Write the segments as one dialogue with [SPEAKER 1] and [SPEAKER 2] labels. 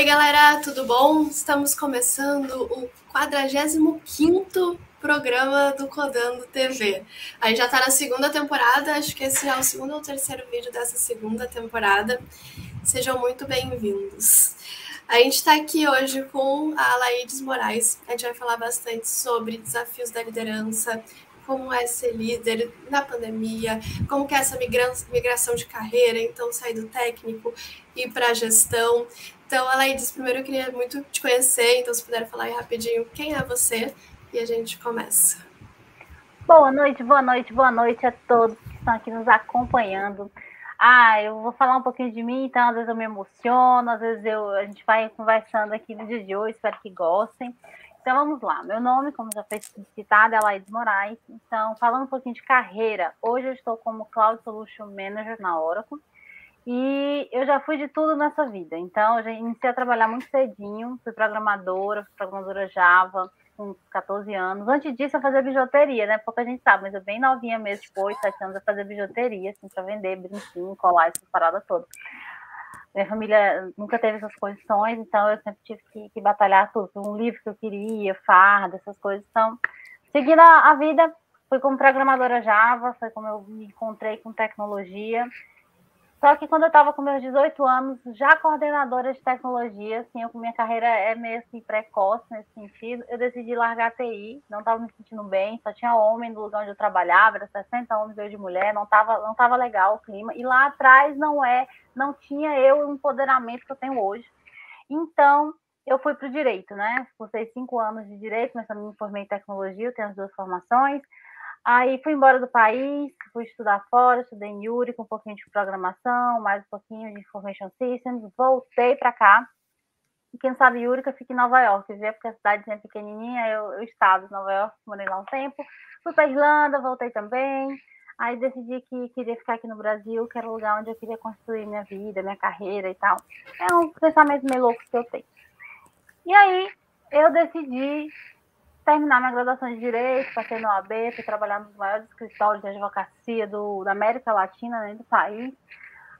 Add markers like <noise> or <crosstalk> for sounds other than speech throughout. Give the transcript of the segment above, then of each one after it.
[SPEAKER 1] Oi, galera, tudo bom? Estamos começando o 45 programa do Codando TV. A gente já está na segunda temporada, acho que esse é o segundo ou terceiro vídeo dessa segunda temporada. Sejam muito bem-vindos. A gente está aqui hoje com a Laídes Moraes. A gente vai falar bastante sobre desafios da liderança, como é ser líder na pandemia, como que é essa migração de carreira, então sair do técnico e para a gestão. Então, Alaides, primeiro eu queria muito te conhecer, então se puder falar aí rapidinho quem é você e a gente começa.
[SPEAKER 2] Boa noite, boa noite, boa noite a todos que estão aqui nos acompanhando. Ah, eu vou falar um pouquinho de mim, então às vezes eu me emociono, às vezes eu, a gente vai conversando aqui no dia de hoje, espero que gostem. Então vamos lá. Meu nome, como já foi citado, é Laís Moraes. Então, falando um pouquinho de carreira, hoje eu estou como Cloud Solution Manager na Oracle. E eu já fui de tudo nessa vida. Então, eu já iniciei a trabalhar muito cedinho, fui programadora, fui programadora Java, com 14 anos. Antes disso, eu fazia bijuteria, né? Pouca gente sabe, mas eu bem novinha mesmo, tipo, 8, 7 anos, eu fazia bijuteria, assim, para vender, brinquinho, colar, essas paradas todas. Minha família nunca teve essas condições, então eu sempre tive que, que batalhar tudo. Um livro que eu queria, farda, essas coisas. Então, seguindo a, a vida, fui como programadora Java, foi como eu me encontrei com tecnologia. Só que quando eu estava com meus 18 anos, já coordenadora de tecnologia, assim, eu, minha carreira é meio assim, precoce nesse sentido, eu decidi largar a TI, não estava me sentindo bem, só tinha homem no lugar onde eu trabalhava, era 60 homens, eu de mulher, não estava não tava legal o clima, e lá atrás não é, não tinha eu o empoderamento que eu tenho hoje. Então, eu fui para o direito, né? Cursei cinco anos de direito, mas também me formei em tecnologia, eu tenho as duas formações, Aí fui embora do país, fui estudar fora, estudei em Yuri com um pouquinho de programação, mais um pouquinho de Information Systems, voltei para cá. E quem sabe Yurica fica em Nova York, viu? porque a cidade é pequenininha, eu, eu estava em Nova York, morei lá um tempo. Fui para Irlanda, voltei também. Aí decidi que queria ficar aqui no Brasil, que era o lugar onde eu queria construir minha vida, minha carreira e tal. É um pensamento meio louco que eu tenho. E aí eu decidi terminar minha graduação de Direito, passei no OAB, fui trabalhar nos maiores escritórios de advocacia do, da América Latina, né, do país.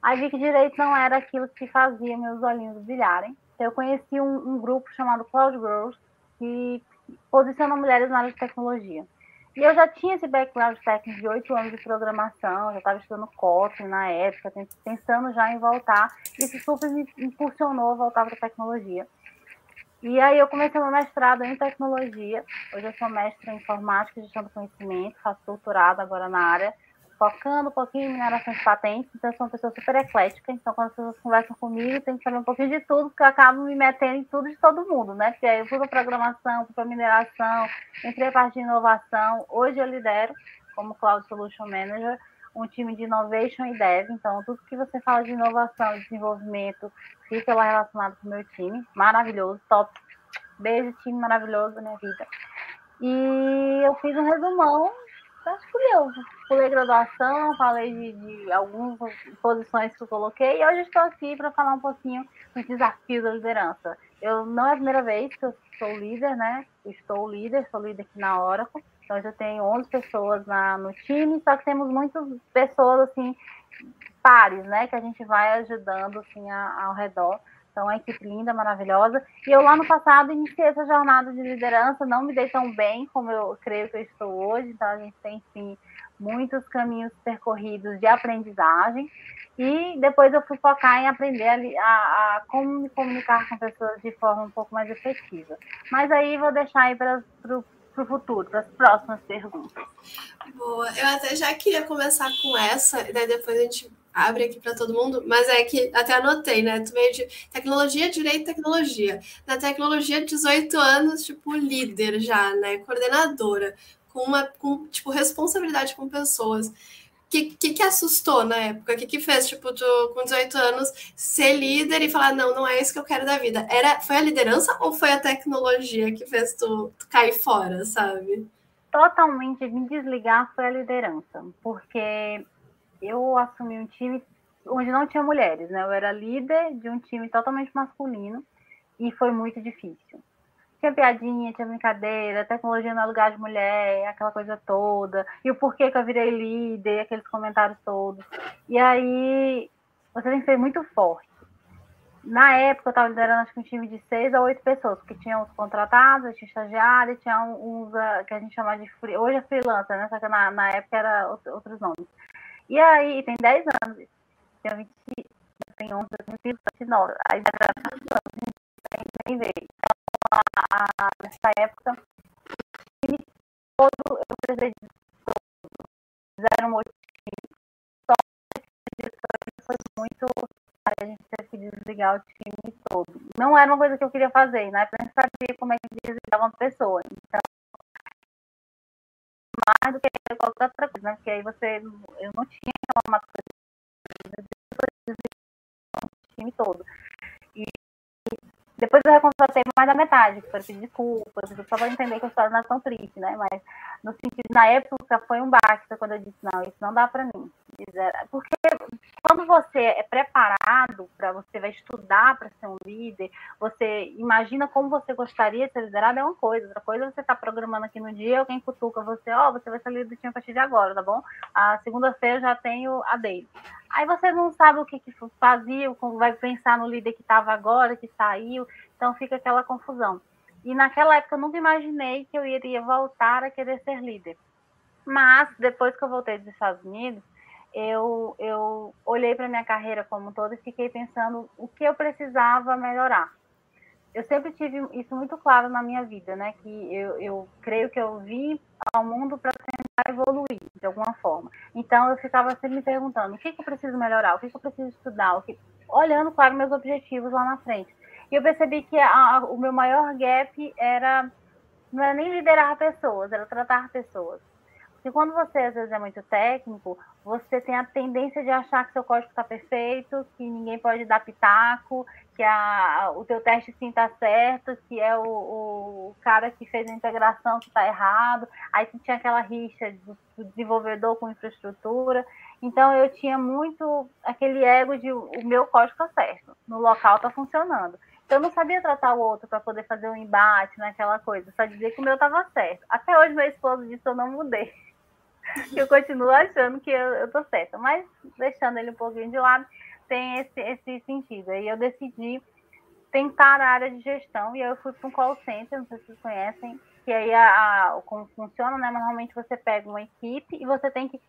[SPEAKER 2] Aí vi que Direito não era aquilo que fazia meus olhinhos brilharem. Então, eu conheci um, um grupo chamado Cloud Girls, que posiciona mulheres na área de tecnologia. E eu já tinha esse background técnico de oito anos de programação, já estava estudando Kotlin na época, pensando já em voltar. Isso super me impulsionou a voltar para a tecnologia. E aí eu comecei meu mestrado em tecnologia. Hoje eu sou mestre em informática e gestão do conhecimento, faço doutorado agora na área, focando um pouquinho em mineração de patentes. Então eu sou uma pessoa super eclética. Então quando as pessoas conversam comigo, tem que saber um pouquinho de tudo, porque eu acabo me metendo em tudo de todo mundo, né? Porque aí eu fui para programação, fui para mineração, entrei a parte de inovação. Hoje eu lidero como Cloud Solution Manager um time de innovation e dev. Então, tudo que você fala de inovação e desenvolvimento fica lá relacionado com o meu time. Maravilhoso, top. Beijo, time maravilhoso da minha vida. E eu fiz um resumão, acho que eu pulei graduação, falei de, de algumas posições que eu coloquei, e hoje estou aqui para falar um pouquinho dos desafios da liderança. Eu não é a primeira vez que eu sou líder, né? estou líder, sou líder aqui na Oracle. Então, eu já tenho 11 pessoas na, no time, só que temos muitas pessoas, assim, pares, né, que a gente vai ajudando, assim, a, ao redor. Então, é uma equipe linda, maravilhosa. E eu, lá no passado, iniciei essa jornada de liderança, não me dei tão bem como eu creio que eu estou hoje. Então, a gente tem, sim, muitos caminhos percorridos de aprendizagem. E depois eu fui focar em aprender a, a, a como me comunicar com pessoas de forma um pouco mais efetiva. Mas aí vou deixar aí para o para o futuro, para as próximas perguntas.
[SPEAKER 1] Boa, eu até já queria começar com essa, e daí depois a gente abre aqui para todo mundo, mas é que até anotei, né? Tu veio de tecnologia, direito tecnologia. Na tecnologia, 18 anos, tipo, líder já, né? Coordenadora, com uma com, tipo, responsabilidade com pessoas que, que, que assustou na época? O que, que fez, tipo, tu, com 18 anos, ser líder e falar, não, não é isso que eu quero da vida? Era, foi a liderança ou foi a tecnologia que fez tu, tu cair fora, sabe?
[SPEAKER 2] Totalmente me desligar foi a liderança, porque eu assumi um time onde não tinha mulheres, né? Eu era líder de um time totalmente masculino e foi muito difícil tinha piadinha, tinha brincadeira, tecnologia no lugar de mulher, aquela coisa toda, e o porquê que eu virei líder, aqueles comentários todos. E aí, você tem que ser muito forte. na época eu estava liderando acho que um time de seis a oito pessoas, porque tinha os contratados, tinha estagiários, tinha uns uh, que a gente chama de free, hoje é freelancer, né? Só que na, na época era outros nomes. E aí, tem 10 anos, tem 20, tem 11, tem 29, aí era nem ver. Então, a, a, nessa época, o todo, eu precisei de todo, fizeram um time, só foi muito a gente teve que desligar o time todo. Não era uma coisa que eu queria fazer, né? Eu nem sabia como é que desligava uma pessoa. Então, mais do que qualquer outra coisa, né? Porque aí você, eu não tinha uma coisa, o time todo. Depois eu recontratei mais da metade, para pedir desculpas, só para entender que a história não é tão triste, né? Mas no sentido, na época foi um baque, foi quando eu disse, não, isso não dá para mim. Porque quando você é preparado para você vai estudar para ser um líder, você imagina como você gostaria de ser liderado, é uma coisa. Outra coisa é você está programando aqui no dia, alguém cutuca você, ó, oh, você vai ser líder do time a partir de agora, tá bom? A segunda-feira já tenho a dele. Aí você não sabe o que, que fazia, vai pensar no líder que estava agora, que saiu, então fica aquela confusão. E naquela época eu nunca imaginei que eu iria voltar a querer ser líder. Mas depois que eu voltei dos Estados Unidos, eu, eu olhei para minha carreira como um todo e fiquei pensando o que eu precisava melhorar. Eu sempre tive isso muito claro na minha vida, né? Que eu, eu creio que eu vim ao mundo para tentar evoluir de alguma forma. Então eu ficava sempre me perguntando o que, que eu preciso melhorar, o que, que eu preciso estudar, o que... olhando, claro, meus objetivos lá na frente. E eu percebi que a, a, o meu maior gap era não era nem liderar pessoas, era tratar pessoas. Porque quando você às vezes é muito técnico, você tem a tendência de achar que seu código está perfeito, que ninguém pode dar pitaco, que a, o teu teste sim está certo, que é o, o, cara que fez a integração que está errado. Aí tinha aquela rixa do, do, desenvolvedor com infraestrutura. Então eu tinha muito aquele ego de o meu código está certo, no local está funcionando. Então eu não sabia tratar o outro para poder fazer um embate naquela coisa, só dizer que o meu estava certo. Até hoje meu esposo disse que eu não mudei eu continuo achando que eu, eu tô certa, mas deixando ele um pouquinho de lado, tem esse, esse sentido. Aí eu decidi tentar a área de gestão e aí eu fui para um call center, não sei se vocês conhecem, que aí a, a, como funciona, né? Normalmente você pega uma equipe e você tem que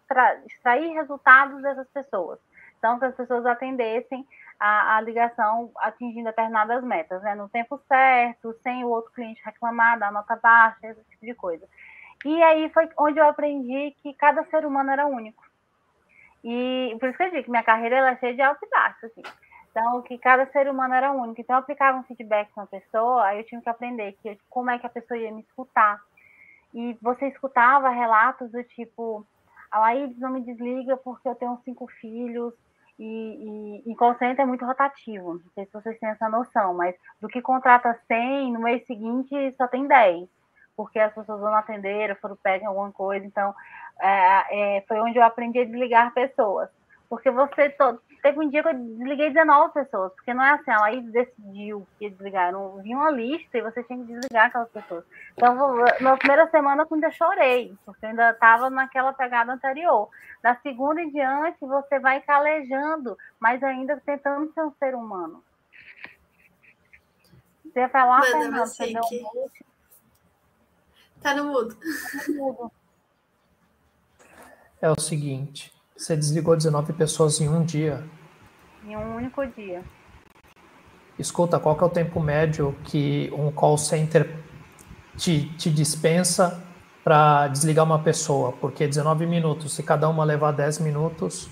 [SPEAKER 2] extrair resultados dessas pessoas. Então, que as pessoas atendessem a, a, ligação atingindo determinadas metas, né? No tempo certo, sem o outro cliente reclamar da nota baixa, esse tipo de coisa. E aí foi onde eu aprendi que cada ser humano era único. E por isso que eu digo que minha carreira ela é cheia de alto e baixo, assim. Então, que cada ser humano era único. Então, eu aplicava um feedback na pessoa, aí eu tinha que aprender que, como é que a pessoa ia me escutar. E você escutava relatos do tipo, a Laídes não me desliga porque eu tenho cinco filhos, e, e, e é muito rotativo. Não sei se vocês têm essa noção, mas do que contrata 100, no mês seguinte só tem 10 porque as pessoas não atenderam, foram pegar alguma coisa. Então, é, é, foi onde eu aprendi a desligar pessoas. Porque você todo, teve um dia que eu desliguei 19 pessoas, porque não é assim, ela aí decidiu que desligar, não vinha uma lista e você tinha que desligar aquelas pessoas. Então, na primeira semana eu ainda chorei, porque eu ainda estava naquela pegada anterior. Da segunda em diante, você vai calejando, mas ainda tentando ser um ser humano. Você ia falar, Fernando, você deu um
[SPEAKER 1] Tá no mudo.
[SPEAKER 3] É o seguinte, você desligou 19 pessoas em um dia.
[SPEAKER 2] Em um único dia.
[SPEAKER 3] Escuta, qual que é o tempo médio que um call center te, te dispensa para desligar uma pessoa? Porque 19 minutos, se cada uma levar 10 minutos,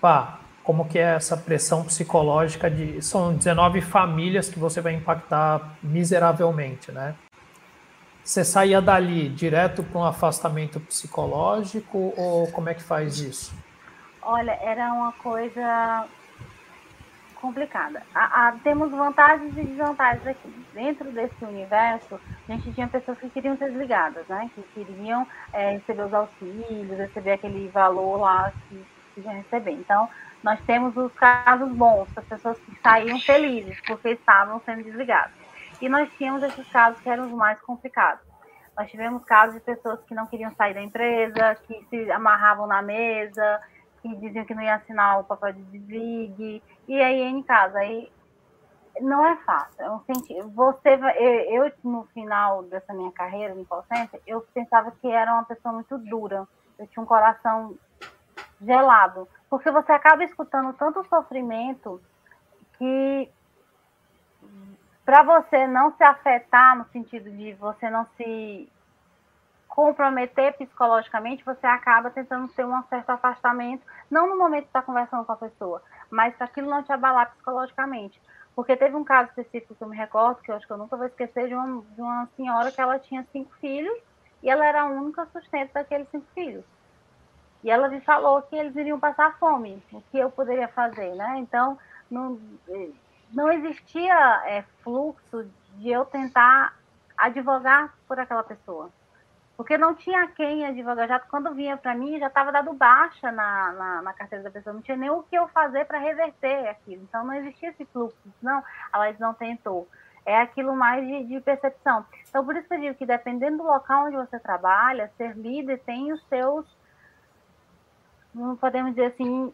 [SPEAKER 3] pá, como que é essa pressão psicológica de... São 19 famílias que você vai impactar miseravelmente, né? Você saía dali direto para um afastamento psicológico ou como é que faz isso?
[SPEAKER 2] Olha, era uma coisa complicada. A, a, temos vantagens e desvantagens aqui. Dentro desse universo, a gente tinha pessoas que queriam ser desligadas, né? Que queriam é, receber os auxílios, receber aquele valor lá que, que receber. Então, nós temos os casos bons, as pessoas que saíam felizes porque estavam sendo desligadas. E nós tínhamos esses casos que eram os mais complicados. Nós tivemos casos de pessoas que não queriam sair da empresa, que se amarravam na mesa, que diziam que não ia assinar o papel de desligue, e aí em casa. Aí não é fácil. É um sentido. Você, eu, eu, no final dessa minha carreira no call center, eu pensava que era uma pessoa muito dura. Eu tinha um coração gelado, porque você acaba escutando tanto sofrimento que para você não se afetar no sentido de você não se comprometer psicologicamente, você acaba tentando ter um certo afastamento, não no momento que está conversando com a pessoa, mas para aquilo não te abalar psicologicamente. Porque teve um caso específico que eu me recordo, que eu acho que eu nunca vou esquecer, de uma, de uma senhora que ela tinha cinco filhos e ela era a única sustento daqueles cinco filhos. E ela me falou que eles iriam passar fome, o que eu poderia fazer, né? Então, não, não existia é, fluxo de eu tentar advogar por aquela pessoa. Porque não tinha quem advogar. Já quando vinha para mim, já estava dado baixa na, na, na, carteira da pessoa. Não tinha nem o que eu fazer para reverter aquilo. Então não existia esse fluxo. Não, ela não tentou. É aquilo mais de, de, percepção. Então, por isso que eu digo que dependendo do local onde você trabalha, ser líder tem os seus, não podemos dizer assim,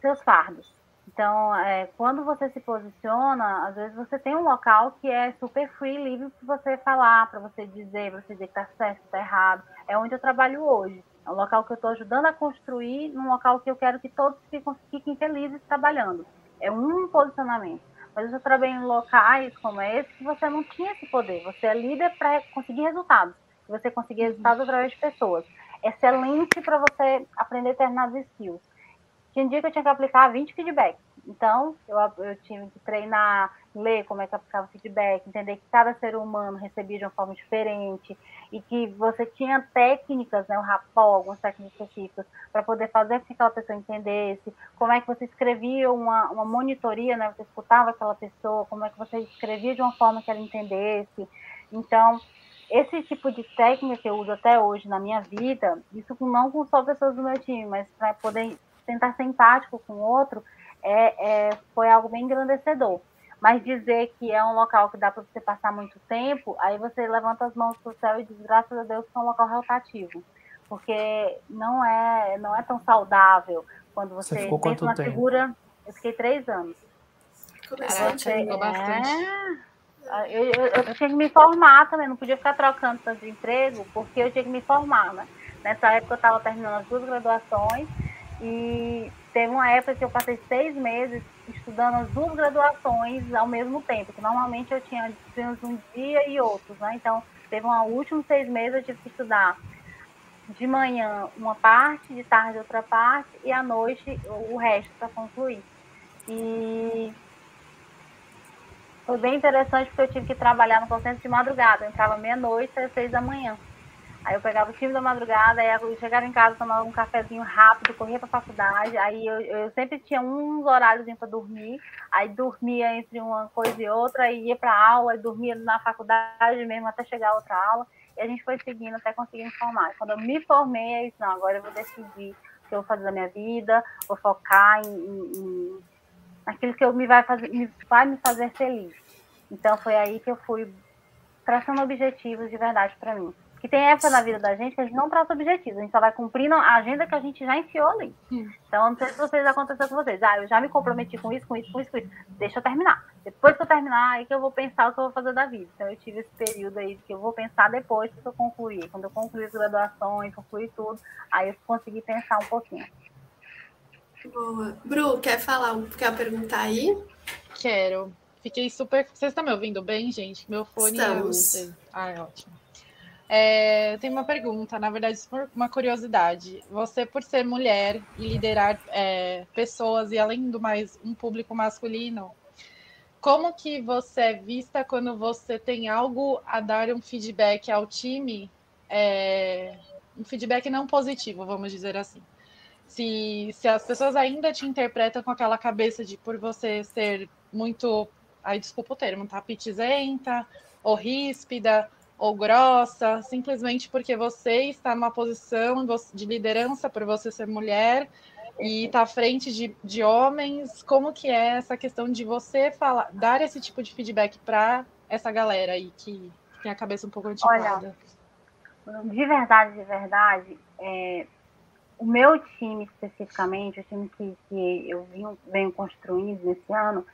[SPEAKER 2] seus fardos. Então, é, quando você se posiciona, às vezes você tem um local que é super free, livre para você falar, para você dizer, para você dizer que está certo, está errado. É onde eu trabalho hoje. É um local que eu estou ajudando a construir, num local que eu quero que todos fiquem, fiquem felizes trabalhando. É um posicionamento. Mas eu trabalhei em locais como esse que você não tinha esse poder. Você é líder para conseguir resultados. Você conseguir resultados através de pessoas. Excelente para você aprender determinados skills tinha dia que eu tinha que aplicar 20 feedbacks. Então, eu, eu tinha que treinar, ler como é que aplicava feedback, entender que cada ser humano recebia de uma forma diferente e que você tinha técnicas, né, o rapó, algumas técnicas específicas, para poder fazer com que aquela pessoa entendesse, como é que você escrevia uma, uma monitoria, né, você escutava aquela pessoa, como é que você escrevia de uma forma que ela entendesse. Então, esse tipo de técnica que eu uso até hoje na minha vida, isso não com só pessoas do meu time, mas para poder tentar ser empático com o outro, é, é, foi algo bem engrandecedor. Mas dizer que é um local que dá para você passar muito tempo, aí você levanta as mãos para o céu e diz, graças a Deus, que é um local rotativo. Porque não é, não é tão saudável quando você,
[SPEAKER 3] você ficou quanto uma tempo?
[SPEAKER 2] figura. Eu fiquei três anos.
[SPEAKER 1] Bastante,
[SPEAKER 2] é, bastante. Eu, eu, eu, tinha que me formar também, não podia ficar trocando tanto de emprego, porque eu tinha que me formar, né? Nessa época eu estava terminando as duas graduações e teve uma época que eu passei seis meses estudando as duas graduações ao mesmo tempo, que normalmente eu tinha disciplinas um dia e outros, né? Então, teve um últimos seis meses eu tive que estudar de manhã uma parte, de tarde outra parte, e à noite o resto para concluir. E foi bem interessante porque eu tive que trabalhar no concentre de madrugada. Eu entrava meia-noite às seis da manhã. Aí eu pegava o time da madrugada, aí eu chegava em casa, tomava um cafezinho rápido, corria para a faculdade. Aí eu, eu sempre tinha uns horários para dormir. Aí dormia entre uma coisa e outra, aí ia para aula, e dormia na faculdade mesmo até chegar a outra aula. E a gente foi seguindo até conseguir me formar. Quando eu me formei, eu disse, não, agora eu vou decidir o que eu vou fazer da minha vida, vou focar em, em, em naquilo que eu me vai, fazer, me, vai me fazer feliz. Então foi aí que eu fui traçando objetivos de verdade para mim que tem época na vida da gente que a gente não traça objetivos, a gente só vai cumprindo a agenda que a gente já enfiou ali. Então, não sei se vocês aconteceu com vocês. Ah, eu já me comprometi com isso, com isso, com isso, com isso. Deixa eu terminar. Depois que eu terminar, aí que eu vou pensar o que eu vou fazer da vida. Então, eu tive esse período aí que eu vou pensar depois que eu concluir. Quando eu concluir as graduações, concluir tudo, aí eu consegui pensar um pouquinho.
[SPEAKER 1] Boa. Bru, quer falar, quer perguntar aí?
[SPEAKER 4] Quero. Fiquei super. Vocês estão me ouvindo bem, gente? Meu fone.
[SPEAKER 1] Estamos.
[SPEAKER 4] Eu... Ah, é ótimo. É, tem uma pergunta, na verdade, uma curiosidade. Você, por ser mulher e liderar é, pessoas e, além do mais, um público masculino, como que você é vista quando você tem algo a dar um feedback ao time, é, um feedback não positivo, vamos dizer assim? Se, se as pessoas ainda te interpretam com aquela cabeça de por você ser muito, aí desculpa o termo, tá? Pitizenta ou ríspida, ou grossa, simplesmente porque você está numa posição de liderança por você ser mulher e está à frente de, de homens, como que é essa questão de você falar, dar esse tipo de feedback para essa galera aí que tem a cabeça um pouco antiquada?
[SPEAKER 2] Olha, de verdade, de verdade, é, o meu time especificamente, o time que, que eu venho, venho construindo nesse ano,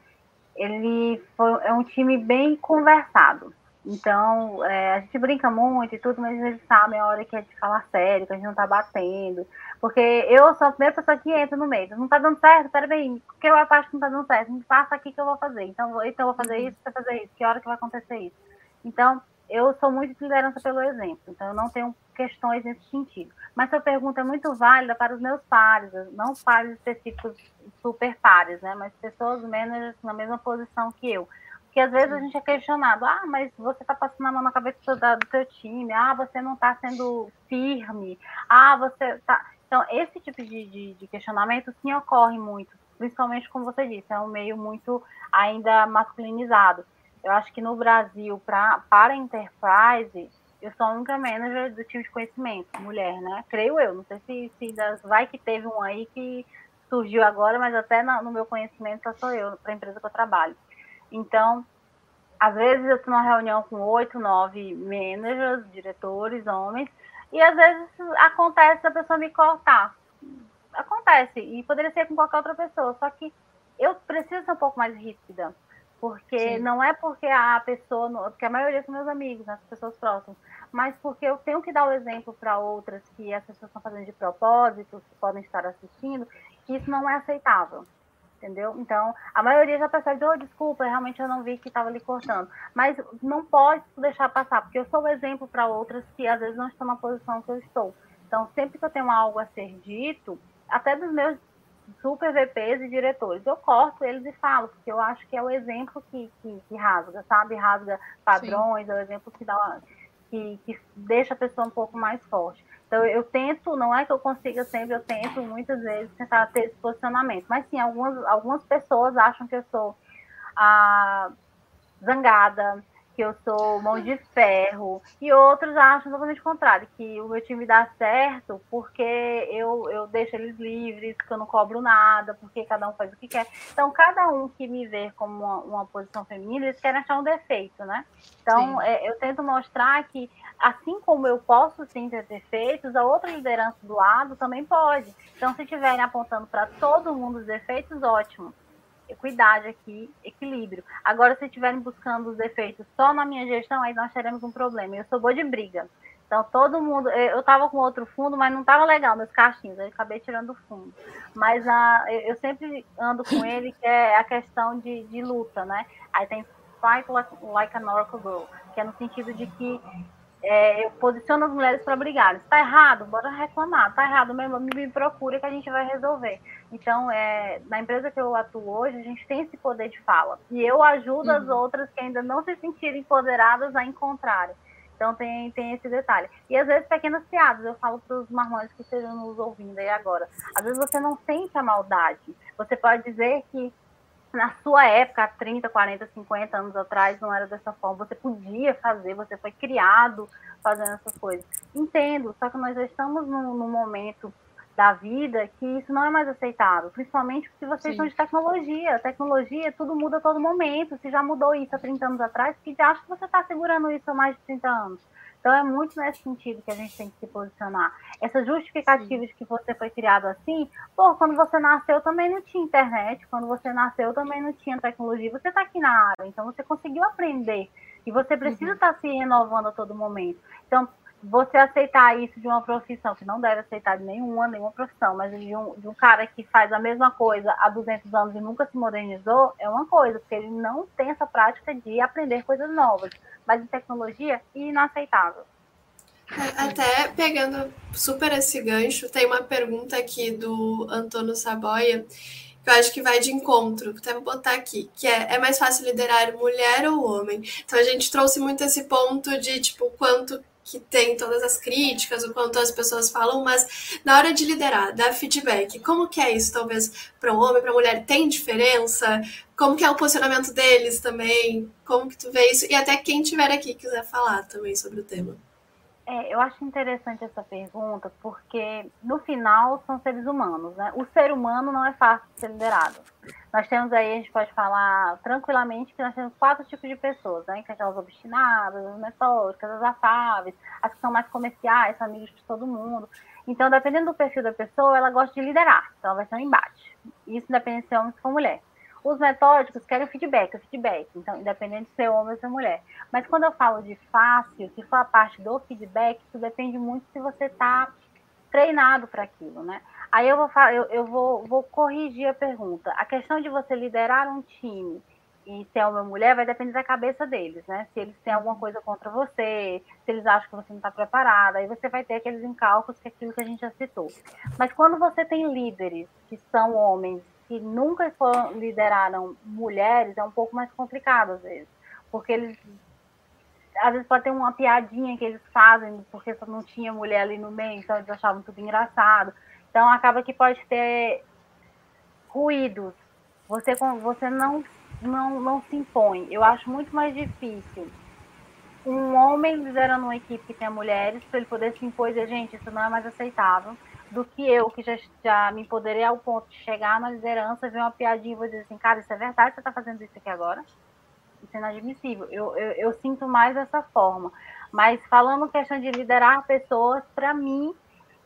[SPEAKER 2] ele foi, é um time bem conversado. Então, é, a gente brinca muito e tudo, mas eles sabem a hora que é de falar sério, que a gente não tá batendo. Porque eu sou a primeira pessoa que entra no meio. Não tá dando certo? Peraí, que eu acho que não tá dando certo? Me passa aqui que eu vou fazer. Então, então eu vou fazer isso, você fazer isso. Que hora que vai acontecer isso? Então, eu sou muito de liderança pelo exemplo. Então, eu não tenho questões nesse sentido. Mas sua pergunta é muito válida para os meus pares, não pares específicos super pares, né? Mas pessoas menos na mesma posição que eu. Porque às vezes a gente é questionado, ah, mas você está passando a mão na cabeça do, do seu time, ah, você não está sendo firme, ah, você tá. Então, esse tipo de, de, de, questionamento sim ocorre muito, principalmente como você disse, é um meio muito ainda masculinizado. Eu acho que no Brasil, pra, para enterprise, eu sou a única manager do time de conhecimento, mulher, né? Creio eu. Não sei se, se das, vai que teve um aí que surgiu agora, mas até no, no meu conhecimento só sou eu, para a empresa que eu trabalho. Então, às vezes eu estou numa reunião com oito, nove managers, diretores, homens, e às vezes acontece a pessoa me cortar. Acontece, e poderia ser com qualquer outra pessoa, só que eu preciso ser um pouco mais ríspida. Porque Sim. não é porque a pessoa, porque a maioria são meus amigos, né, as pessoas próximas, mas porque eu tenho que dar o exemplo para outras que as pessoas estão fazendo de propósito, que podem estar assistindo, que isso não é aceitável. Entendeu? Então, a maioria já percebe, oh, desculpa, realmente eu não vi que estava ali cortando. Mas não pode deixar passar, porque eu sou o exemplo para outras que às vezes não estão na posição que eu estou. Então, sempre que eu tenho algo a ser dito, até dos meus super VPs e diretores. Eu corto eles e falo, porque eu acho que é o exemplo que, que, que rasga, sabe? Rasga padrões, Sim. é o exemplo que, dá, que, que deixa a pessoa um pouco mais forte. Então, eu tento, não é que eu consiga sempre, eu tento muitas vezes tentar ter esse posicionamento. Mas sim, algumas, algumas pessoas acham que eu sou a zangada, que eu sou mão de ferro, e outros acham totalmente o contrário, que o meu time dá certo porque eu, eu deixo eles livres, que eu não cobro nada, porque cada um faz o que quer. Então, cada um que me vê como uma, uma posição feminina, eles querem achar um defeito, né? Então, é, eu tento mostrar que, assim como eu posso sim ter defeitos, a outra liderança do lado também pode. Então, se estiverem apontando para todo mundo os defeitos, ótimo equidade aqui, equilíbrio. Agora, se estiverem buscando os defeitos só na minha gestão, aí nós teremos um problema. Eu sou boa de briga. Então, todo mundo. Eu estava com outro fundo, mas não estava legal meus cachinhos. Aí acabei tirando o fundo. Mas a, eu sempre ando com ele, que é a questão de, de luta, né? Aí tem Fight Like, like an Oracle Girl, que é no sentido de que é, eu posiciono as mulheres para brigar. Está errado, bora reclamar. Está errado mesmo, me procura que a gente vai resolver. Então, é, na empresa que eu atuo hoje, a gente tem esse poder de fala. E eu ajudo uhum. as outras que ainda não se sentirem empoderadas a encontrarem. Então, tem, tem esse detalhe. E às vezes, pequenas piadas, eu falo para os marmanjos que estejam nos ouvindo aí agora. Às vezes, você não sente a maldade. Você pode dizer que na sua época, há 30, 40, 50 anos atrás, não era dessa forma. Você podia fazer, você foi criado fazendo essas coisas. Entendo, só que nós já estamos num, num momento da vida que isso não é mais aceitável, principalmente se vocês Sim. são de tecnologia. Tecnologia, tudo muda a todo momento. Se já mudou isso há 30 anos atrás, que acha que você está segurando isso há mais de 30 anos. Então é muito nesse sentido que a gente tem que se posicionar. Essa justificativa de que você foi criado assim, pô, quando você nasceu também não tinha internet, quando você nasceu também não tinha tecnologia, você está aqui na área, então você conseguiu aprender. E você precisa estar uhum. tá se renovando a todo momento. Então, você aceitar isso de uma profissão, que não deve aceitar de nenhuma, nenhuma profissão, mas de um, de um cara que faz a mesma coisa há 200 anos e nunca se modernizou, é uma coisa, porque ele não tem essa prática de aprender coisas novas. Mas em tecnologia, inaceitável.
[SPEAKER 1] Até pegando super esse gancho, tem uma pergunta aqui do Antônio Saboia, que eu acho que vai de encontro, até vou botar aqui, que é, é mais fácil liderar mulher ou homem? Então a gente trouxe muito esse ponto de, tipo, quanto que tem todas as críticas, o quanto as pessoas falam, mas na hora de liderar, dar feedback, como que é isso, talvez, para um homem, para mulher, tem diferença? Como que é o posicionamento deles também? Como que tu vê isso? E até quem tiver aqui quiser falar também sobre o tema.
[SPEAKER 2] É, eu acho interessante essa pergunta, porque no final são seres humanos, né? O ser humano não é fácil de ser liderado. Nós temos aí, a gente pode falar tranquilamente que nós temos quatro tipos de pessoas, né? Que são as obstinadas, as metódicas, as afáveis, as que são mais comerciais, são amigos de todo mundo. Então, dependendo do perfil da pessoa, ela gosta de liderar. Então, ela vai ser um embate. Isso depende de ser homem ou mulher. Os metódicos querem feedback, o feedback. Então, independente de ser homem ou ser mulher. Mas quando eu falo de fácil, se for a parte do feedback, isso depende muito se você está treinado para aquilo, né? Aí eu vou, eu, eu vou, vou corrigir a pergunta. A questão de você liderar um time e ser uma mulher vai depender da cabeça deles, né? Se eles têm alguma coisa contra você, se eles acham que você não está preparada, aí você vai ter aqueles encalços que é aquilo que a gente já citou. Mas quando você tem líderes que são homens que nunca foram, lideraram mulheres, é um pouco mais complicado às vezes, porque eles às vezes pode ter uma piadinha que eles fazem porque só não tinha mulher ali no meio, então eles achavam tudo engraçado. Então acaba que pode ter ruídos. Você, você não, não, não se impõe. Eu acho muito mais difícil um homem liderando uma equipe que tenha mulheres, para ele poder se impor e dizer, gente, isso não é mais aceitável, do que eu, que já, já me empoderei ao ponto de chegar na liderança, ver uma piadinha e vou dizer assim, cara, isso é verdade, você está fazendo isso aqui agora? Isso é inadmissível. Eu, eu, eu sinto mais dessa forma. Mas falando questão de liderar pessoas, para mim,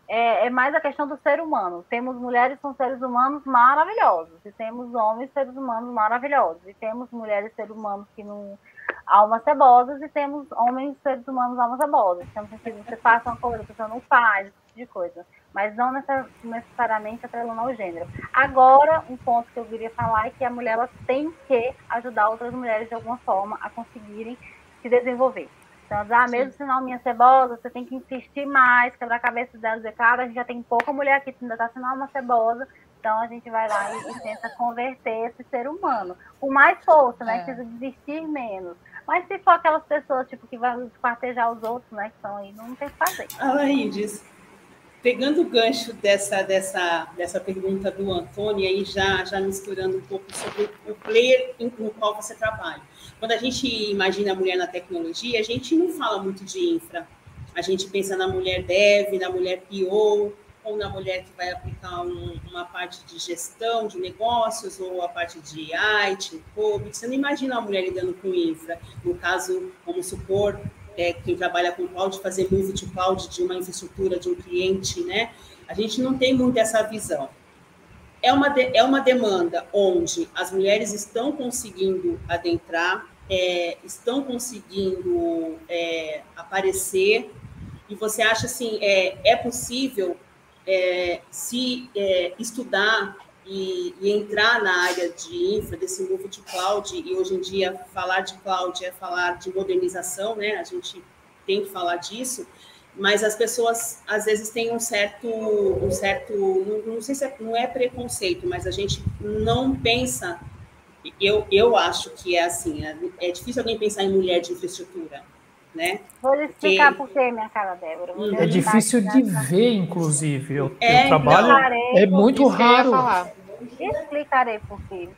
[SPEAKER 2] é, é, mais a questão do ser humano. Temos mulheres com seres humanos maravilhosos, e temos homens seres humanos maravilhosos, e temos mulheres seres humanos que não almas cebosas, e temos homens seres humanos almas cebosas. Então, se você faça uma coisa, a pessoa não faz, esse tipo de coisa. Mas não necessariamente atrelando ao gênero. Agora, um ponto que eu queria falar é que a mulher ela tem que ajudar outras mulheres de alguma forma a conseguirem se desenvolver. Então, ah, mesmo se não minha cebosa, você tem que insistir mais, quebrar a cabeça dela, dizer, cara, a gente já tem pouca mulher aqui, ainda está sendo uma cebosa, então a gente vai lá e, e, tenta converter esse ser humano. Com mais força, né? É. Precisa desistir menos. Mas se for aquelas pessoas, tipo, que vão esquartejar os outros, né, que estão aí, não tem o que fazer.
[SPEAKER 5] Alaídes, pegando o gancho dessa, dessa, dessa pergunta do Antônio, aí já, já misturando um pouco sobre o player no qual você trabalha. Quando a gente imagina a mulher na tecnologia, a gente não fala muito de infra. A gente pensa na mulher dev, na mulher PO, ou na mulher que vai aplicar um, uma parte de gestão de negócios, ou a parte de IT, COVID. Você não imagina uma mulher lidando com infra. No caso, vamos supor, é, quem trabalha com cloud, fazer move to cloud de uma infraestrutura de um cliente, né? A gente não tem muito essa visão. É uma, de, é uma demanda onde as mulheres estão conseguindo adentrar, é, estão conseguindo é, aparecer, e você acha assim, é, é possível é, se é, estudar e, e, entrar na área de infra, desse move de cloud, e hoje em dia falar de cloud é falar de modernização, né? A gente tem que falar disso, mas as pessoas às vezes têm um certo, um certo, não, não sei se é, não é preconceito, mas a gente não pensa. Eu, eu acho que é assim, é, é difícil alguém pensar em mulher de infraestrutura né?
[SPEAKER 2] Vou explicar por quê, minha cara Débora.
[SPEAKER 3] Hum. É difícil de ver, inclusive. O é, trabalho é muito raro.
[SPEAKER 2] Explicarei por quê.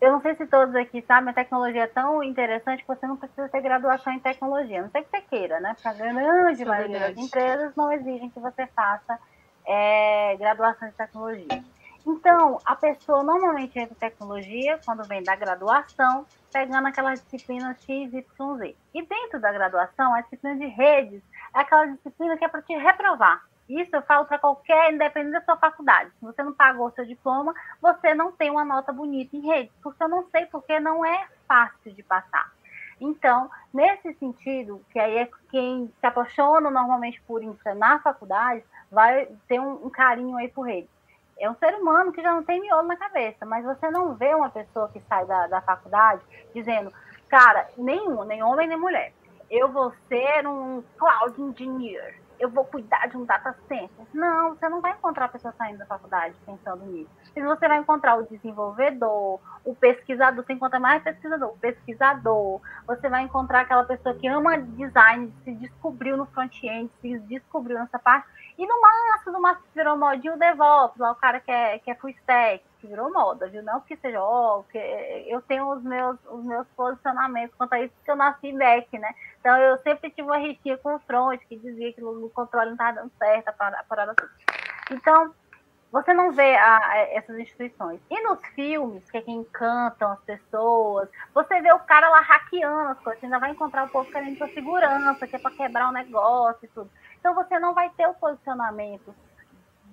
[SPEAKER 2] Eu não sei se todos aqui sabem, a tecnologia é tão interessante que você não precisa ter graduação em tecnologia. Não sei que você queira, né? Porque a grande é maioria das empresas não exigem que você faça é, graduação em tecnologia. Então, a pessoa normalmente entra em tecnologia quando vem da graduação, pegando aquelas disciplinas X, Y, Z. E dentro da graduação, a disciplina de redes é aquela disciplina que é para te reprovar. Isso eu falo para qualquer, independente da sua faculdade. Se você não pagou seu diploma, você não tem uma nota bonita em redes, porque eu não sei porque não é fácil de passar. Então, nesse sentido, que aí é quem se apaixona normalmente por infra na faculdade, vai ter um, um carinho aí por redes é um ser humano que já não tem miolo na cabeça, mas você não vê uma pessoa que sai da, da faculdade dizendo, cara, nenhum, nem homem nem mulher, eu vou ser um cloud engineer, eu vou cuidar de um data center. Não, você não vai encontrar pessoa saindo da faculdade pensando nisso. E você vai encontrar o desenvolvedor, o pesquisador, você encontra mais pesquisador, o pesquisador, você vai encontrar aquela pessoa que ama design, se descobriu no front-end, se descobriu nessa parte, e no máximo, no máximo virou modinho o DevOps, lá o cara que é, que é full stack, que virou moda, viu? Não porque seja, ó, porque eu tenho os meus, os meus posicionamentos quanto a isso, porque eu nasci back, né? Então eu sempre tive uma rixinha com o front, que dizia que o controle não estava dando certo, a parada tudo. Então, você não vê a, a, essas instituições. E nos filmes, que é quem encantam as pessoas, você vê o cara lá hackeando as coisas, você ainda vai encontrar o povo querendo sua segurança, que é para quebrar o negócio e tudo. Então você não vai ter o posicionamento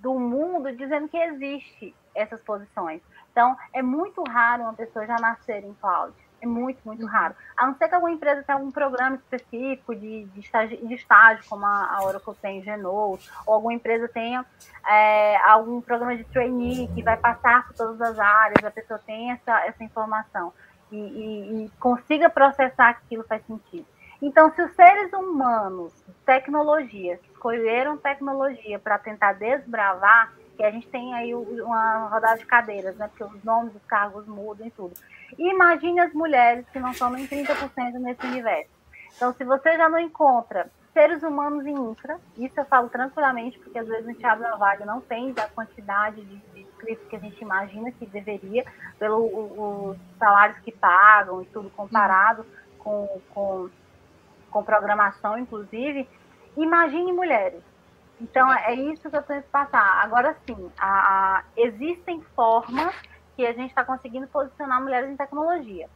[SPEAKER 2] do mundo dizendo que existe essas posições. Então, é muito raro uma pessoa já nascer em cloud. É muito, muito raro. A não ser que alguma empresa tenha algum programa específico de, de, estágio, de estágio, como a, a Oracle tem, Genote, ou alguma empresa tenha é, algum programa de trainee que vai passar por todas as áreas, a pessoa tem essa, essa informação e, e, e consiga processar aquilo faz sentido. Então, se os seres humanos, tecnologia, escolheram tecnologia para tentar desbravar, que a gente tem aí uma rodada de cadeiras, né? Porque os nomes dos cargos mudam e tudo. Imagine as mulheres que não são nem 30% nesse universo. Então, se você já não encontra seres humanos em infra, isso eu falo tranquilamente, porque às vezes a gente abre uma vaga não tem a quantidade de, inscritos que a gente imagina que deveria, pelos salários que pagam e tudo comparado com, com, com programação, inclusive. Imagine mulheres então, é isso que eu tento passar. Agora sim, a, a, existem formas que a gente está conseguindo posicionar mulheres em tecnologia.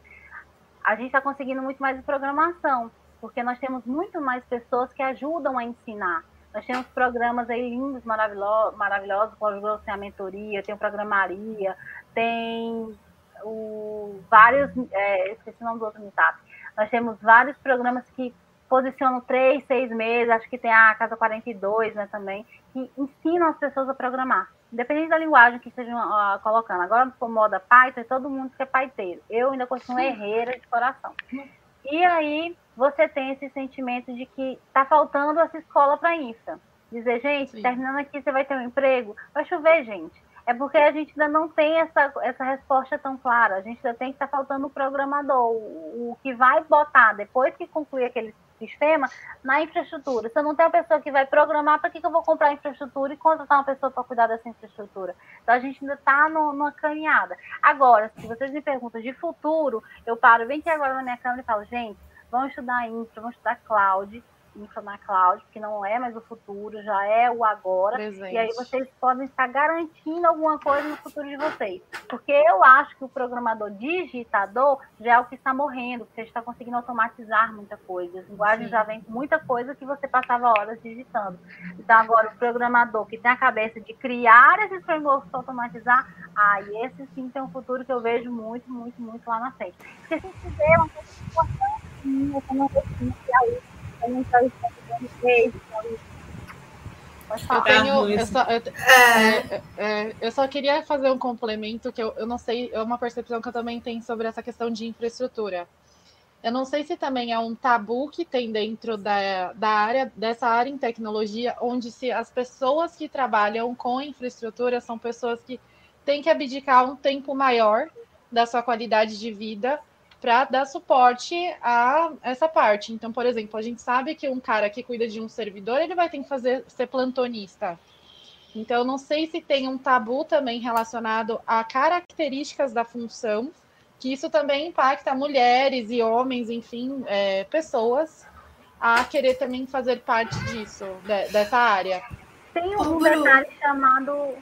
[SPEAKER 2] A gente está conseguindo muito mais em programação, porque nós temos muito mais pessoas que ajudam a ensinar. Nós temos programas aí lindos, maravilhosos, maravilhosos como tem a mentoria, tem o programaria, tem o, vários, é, esqueci o nome do outro meetup. Nós temos vários programas que posicionam três, seis meses, acho que tem a Casa 42, né, também, que ensinam as pessoas a programar, independente da linguagem que estejam uh, colocando. Agora, por moda Python, todo mundo quer paiteiro. Eu ainda continuo herreira de coração. E aí, você tem esse sentimento de que está faltando essa escola para infra. Dizer, gente, Sim. terminando aqui, você vai ter um emprego? Vai chover, gente. É porque a gente ainda não tem essa, essa resposta tão clara. A gente ainda tem que estar tá faltando o programador, o, o que vai botar, depois que concluir aquele sistema na infraestrutura. Se eu não tenho a pessoa que vai programar, para que, que eu vou comprar infraestrutura e contratar uma pessoa para cuidar dessa infraestrutura? Então a gente ainda está numa caminhada. Agora, se vocês me perguntam de futuro, eu paro, vem aqui agora na minha câmera e falo, gente, vamos estudar infra, vamos estudar cloud, infra na cloud, que não é mais o futuro, já é o agora. Presente. E aí vocês podem estar garantindo alguma coisa no futuro de vocês. Porque eu acho que o programador digitador já é o que está morrendo, porque a gente está conseguindo automatizar muita coisa. As linguagens já vem com muita coisa que você passava horas digitando. Então agora o programador que tem a cabeça de criar esses frameworks para automatizar, ah, e esse sim tem um futuro que eu vejo muito, muito, muito lá na frente. Porque se gente vê uma coisa importante, essa é
[SPEAKER 4] eu tenho. Eu só, eu, é, é, eu só queria fazer um complemento que eu, eu não sei, é uma percepção que eu também tenho sobre essa questão de infraestrutura. Eu não sei se também é um tabu que tem dentro da, da área, dessa área em tecnologia, onde se as pessoas que trabalham com infraestrutura são pessoas que têm que abdicar um tempo maior da sua qualidade de vida para dar suporte a essa parte. Então, por exemplo, a gente sabe que um cara que cuida de um servidor, ele vai ter que fazer ser plantonista. Então, não sei se tem um tabu também relacionado a características da função, que isso também impacta mulheres e homens, enfim, é, pessoas, a querer também fazer parte disso, de, dessa área.
[SPEAKER 2] Tem um detalhe chamado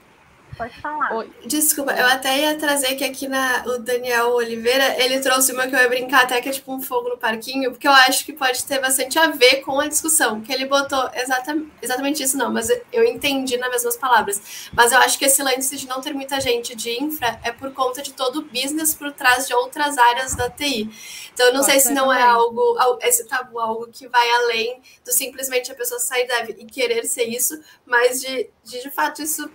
[SPEAKER 2] Pode falar. Oi.
[SPEAKER 1] Desculpa, eu até ia trazer que aqui na, o Daniel Oliveira, ele trouxe uma que eu ia brincar até que é tipo um fogo no parquinho, porque eu acho que pode ter bastante a ver com a discussão, que ele botou exatamente, exatamente isso não, mas eu entendi nas mesmas palavras. Mas eu acho que esse lance de não ter muita gente de infra é por conta de todo o business por trás de outras áreas da TI. Então eu não pode sei se não é também. é algo, esse tabu, algo que vai além do simplesmente a pessoa sair da e querer ser isso, mas de, de, de fato isso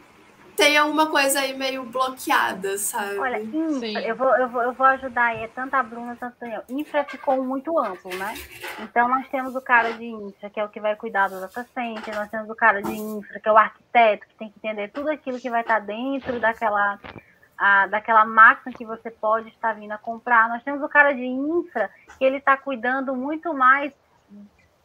[SPEAKER 1] tem alguma coisa aí meio bloqueada, sabe?
[SPEAKER 2] Olha, infra, eu vou, eu, vou, eu vou ajudar aí, é tanto a Bruna, tanto o Daniel. Infra ficou muito amplo, né? Então nós temos o cara de infra, que é o que vai cuidar do data center, nós temos o cara de infra, que é o arquiteto, que tem que entender tudo aquilo que vai estar dentro daquela, a, daquela máquina que você pode estar vindo a comprar. Nós temos o cara de infra, que ele está cuidando muito mais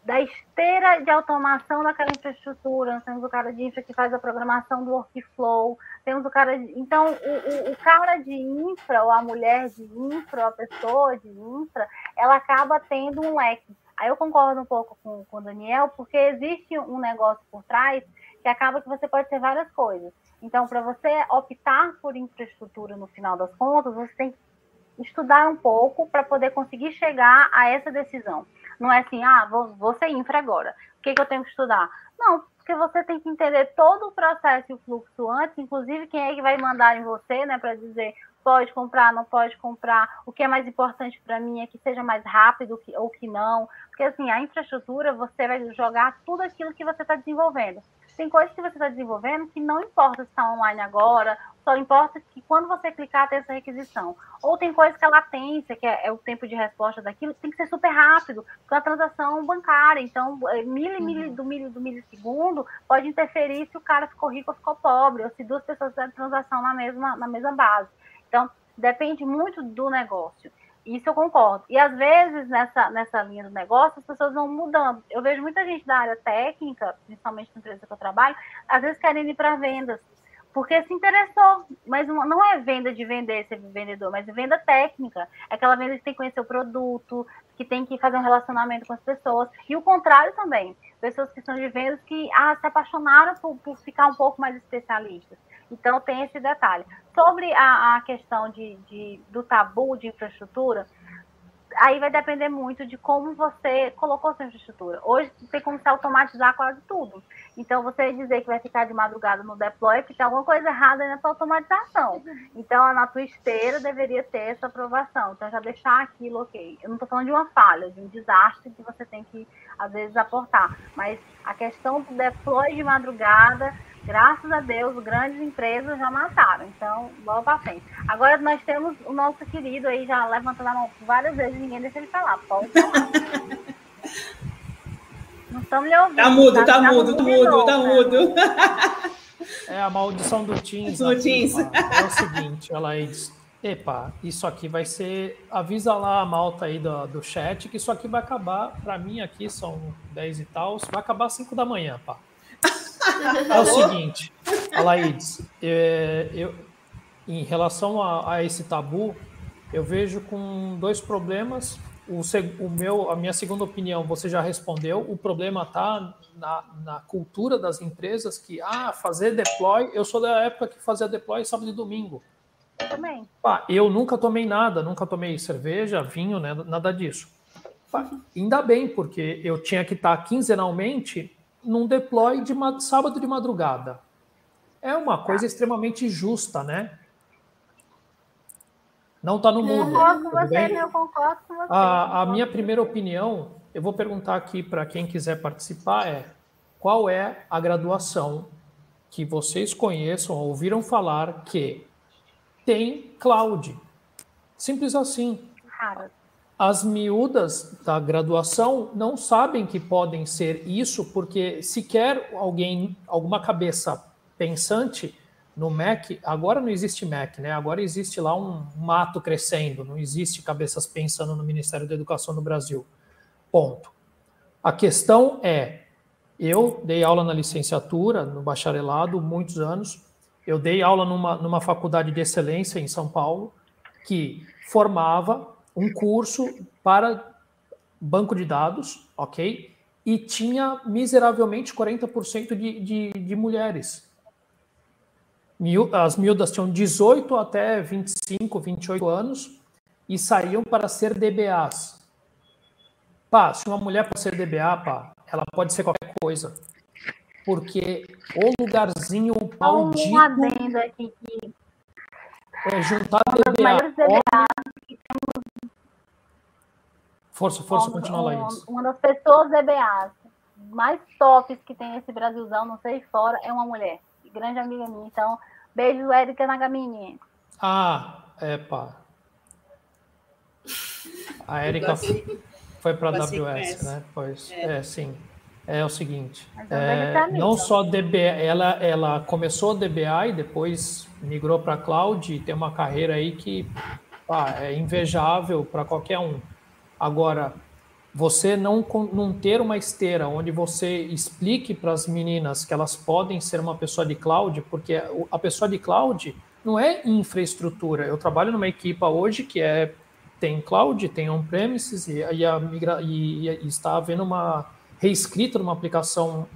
[SPEAKER 2] da esteira de automação daquela infraestrutura, nós temos o cara de infra que faz a programação do workflow, temos o cara de... Então, o, o, o, cara de infra, ou a mulher de infra, ou a pessoa de infra, ela acaba tendo um leque. Aí eu concordo um pouco com, com o Daniel, porque existe um negócio por trás que acaba que você pode ter várias coisas. Então, para você optar por infraestrutura no final das contas, você tem que estudar um pouco para poder conseguir chegar a essa decisão. Não é assim, ah, vou, vou ser infra agora. que, que eu tenho que estudar? Não, porque você tem que entender todo o processo e o fluxo antes, inclusive quem é que vai mandar em você, né, para dizer pode comprar, não pode comprar, o que é mais importante para mim é que seja mais rápido que, ou que não, porque assim, a infraestrutura, você vai jogar tudo aquilo que você está desenvolvendo. Tem coisas que você está desenvolvendo que não importa se está online agora, só importa que quando você clicar tem essa requisição. Ou tem coisas que a latência, que é, é, o tempo de resposta daquilo, tem que ser super rápido, porque é a transação bancária, então é, mili, mili, uhum. do, mili, do milissegundo pode interferir se o cara ficou rico ou ficou pobre, ou se duas pessoas fizeram transação na mesma, na mesma base. Então, depende muito do negócio. Isso eu concordo. E às vezes, nessa, nessa linha do negócio, as pessoas vão mudando. Eu vejo muita gente da área técnica, principalmente na empresa que eu trabalho, às vezes querem ir para vendas, porque se interessou. Mas não é venda de vender, ser vendedor, mas venda técnica. É aquela venda que tem que conhecer o produto, que tem que fazer um relacionamento com as pessoas. E o contrário também. Pessoas que são de vendas que ah, se apaixonaram por, por ficar um pouco mais especialistas. Então, tem esse detalhe. Sobre a, a questão de, de, do tabu de infraestrutura, aí vai depender muito de como você colocou sua infraestrutura. Hoje tem como se automatizar quase tudo. Então, você dizer que vai ficar de madrugada no deploy, porque tem alguma coisa errada nessa automatização. Então, na tua esteira deveria ter essa aprovação. Então, já deixar aquilo ok. Eu não estou falando de uma falha, de um desastre que você tem que, às vezes, aportar. Mas a questão do deploy de madrugada Graças a Deus, grandes empresas já mataram. Então, bola para frente. Agora nós temos o nosso querido aí já levantando a mão várias vezes, ninguém deixa ele falar. Pode falar. <laughs> Não estamos lhe ouvindo.
[SPEAKER 5] Tá mudo, tá, tá mudo, tá mudo, tá mudo. <laughs>
[SPEAKER 3] É a maldição do Teams.
[SPEAKER 5] Do Teams.
[SPEAKER 3] É o seguinte, ela diz, epa, isso aqui vai ser, avisa lá a malta aí do, do chat que isso aqui vai acabar, para mim aqui são 10 e tal, vai acabar às 5 da manhã, pá. É o seguinte, Alaídes, é, eu, em relação a, a, esse tabu, eu vejo com dois problemas. O, o, meu, a minha segunda opinião, você já respondeu. O problema está na, na, cultura das empresas que, ah, fazer deploy. Eu sou da época que fazia deploy sábado e domingo.
[SPEAKER 2] Eu também.
[SPEAKER 3] Pá, eu nunca tomei nada, nunca tomei cerveja, vinho, né, nada disso. Pá, ainda bem, porque eu tinha que estar quinzenalmente num deploy de sábado de madrugada. É uma coisa tá. extremamente justa, né? Não está no mundo.
[SPEAKER 2] Eu concordo com você, eu concordo com você.
[SPEAKER 3] A, a minha primeira opinião, eu vou perguntar aqui para quem quiser participar, é qual é a graduação que vocês conheçam, ouviram falar que tem cloud? Simples assim.
[SPEAKER 2] Cara,
[SPEAKER 3] as miúdas da graduação não sabem que podem ser isso, porque sequer alguém, alguma cabeça pensante no Mac, agora não existe Mac, né? Agora existe lá um mato crescendo, não existe cabeças pensando no Ministério da Educação no Brasil. Ponto. A questão é, eu dei aula na licenciatura, no bacharelado, muitos anos. Eu dei aula numa, numa faculdade de excelência em São Paulo, que formava um curso para banco de dados, ok? E tinha miseravelmente 40% de, de, de mulheres. As miúdas tinham 18 até 25, 28 anos e saíam para ser DBAs. Pá, se uma mulher pode ser DBA, pá, ela pode ser qualquer coisa. Porque o lugarzinho maldito... Um
[SPEAKER 2] adendo aqui que...
[SPEAKER 3] É juntar DBA, Força, força, continua, Laís.
[SPEAKER 2] Uma das pessoas EBAs mais tops que tem esse Brasilzão, não sei fora, é uma mulher. Grande amiga minha. Então, beijo, Érica Nagamini.
[SPEAKER 3] Ah, é pá. A Érica foi para a AWS, né? Pois, é. é. sim. É o seguinte, é, não só DBA, ela, ela começou DBA e depois migrou para cloud e tem uma carreira aí que pá, é invejável para qualquer um. Agora, você não, não ter uma esteira onde você explique para as meninas que elas podem ser uma pessoa de cloud, porque a pessoa de cloud não é infraestrutura. Eu trabalho numa equipa hoje que é tem cloud, tem on-premises e, e, a, e, e, está havendo uma reescrita numa aplicação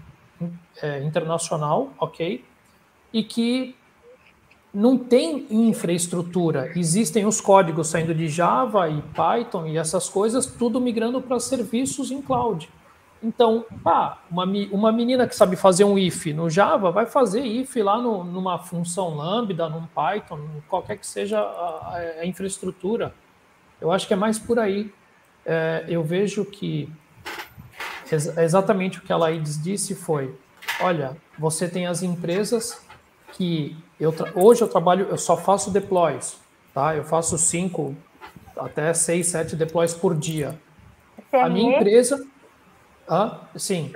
[SPEAKER 3] é, internacional, ok? E que não tem infraestrutura. Existem os códigos saindo de Java e Python e essas coisas, tudo migrando para serviços em cloud. Então, pá, uma, uma menina que sabe fazer um if no Java vai fazer if lá no, numa função Lambda, num Python, qualquer que seja a, a infraestrutura. Eu acho que é mais por aí. É, eu vejo que ex exatamente o que a Laídes disse foi: olha, você tem as empresas que eu hoje eu trabalho, eu só faço deploys, tá? Eu faço cinco até seis, sete deploys por dia. A minha empresa ah, sim.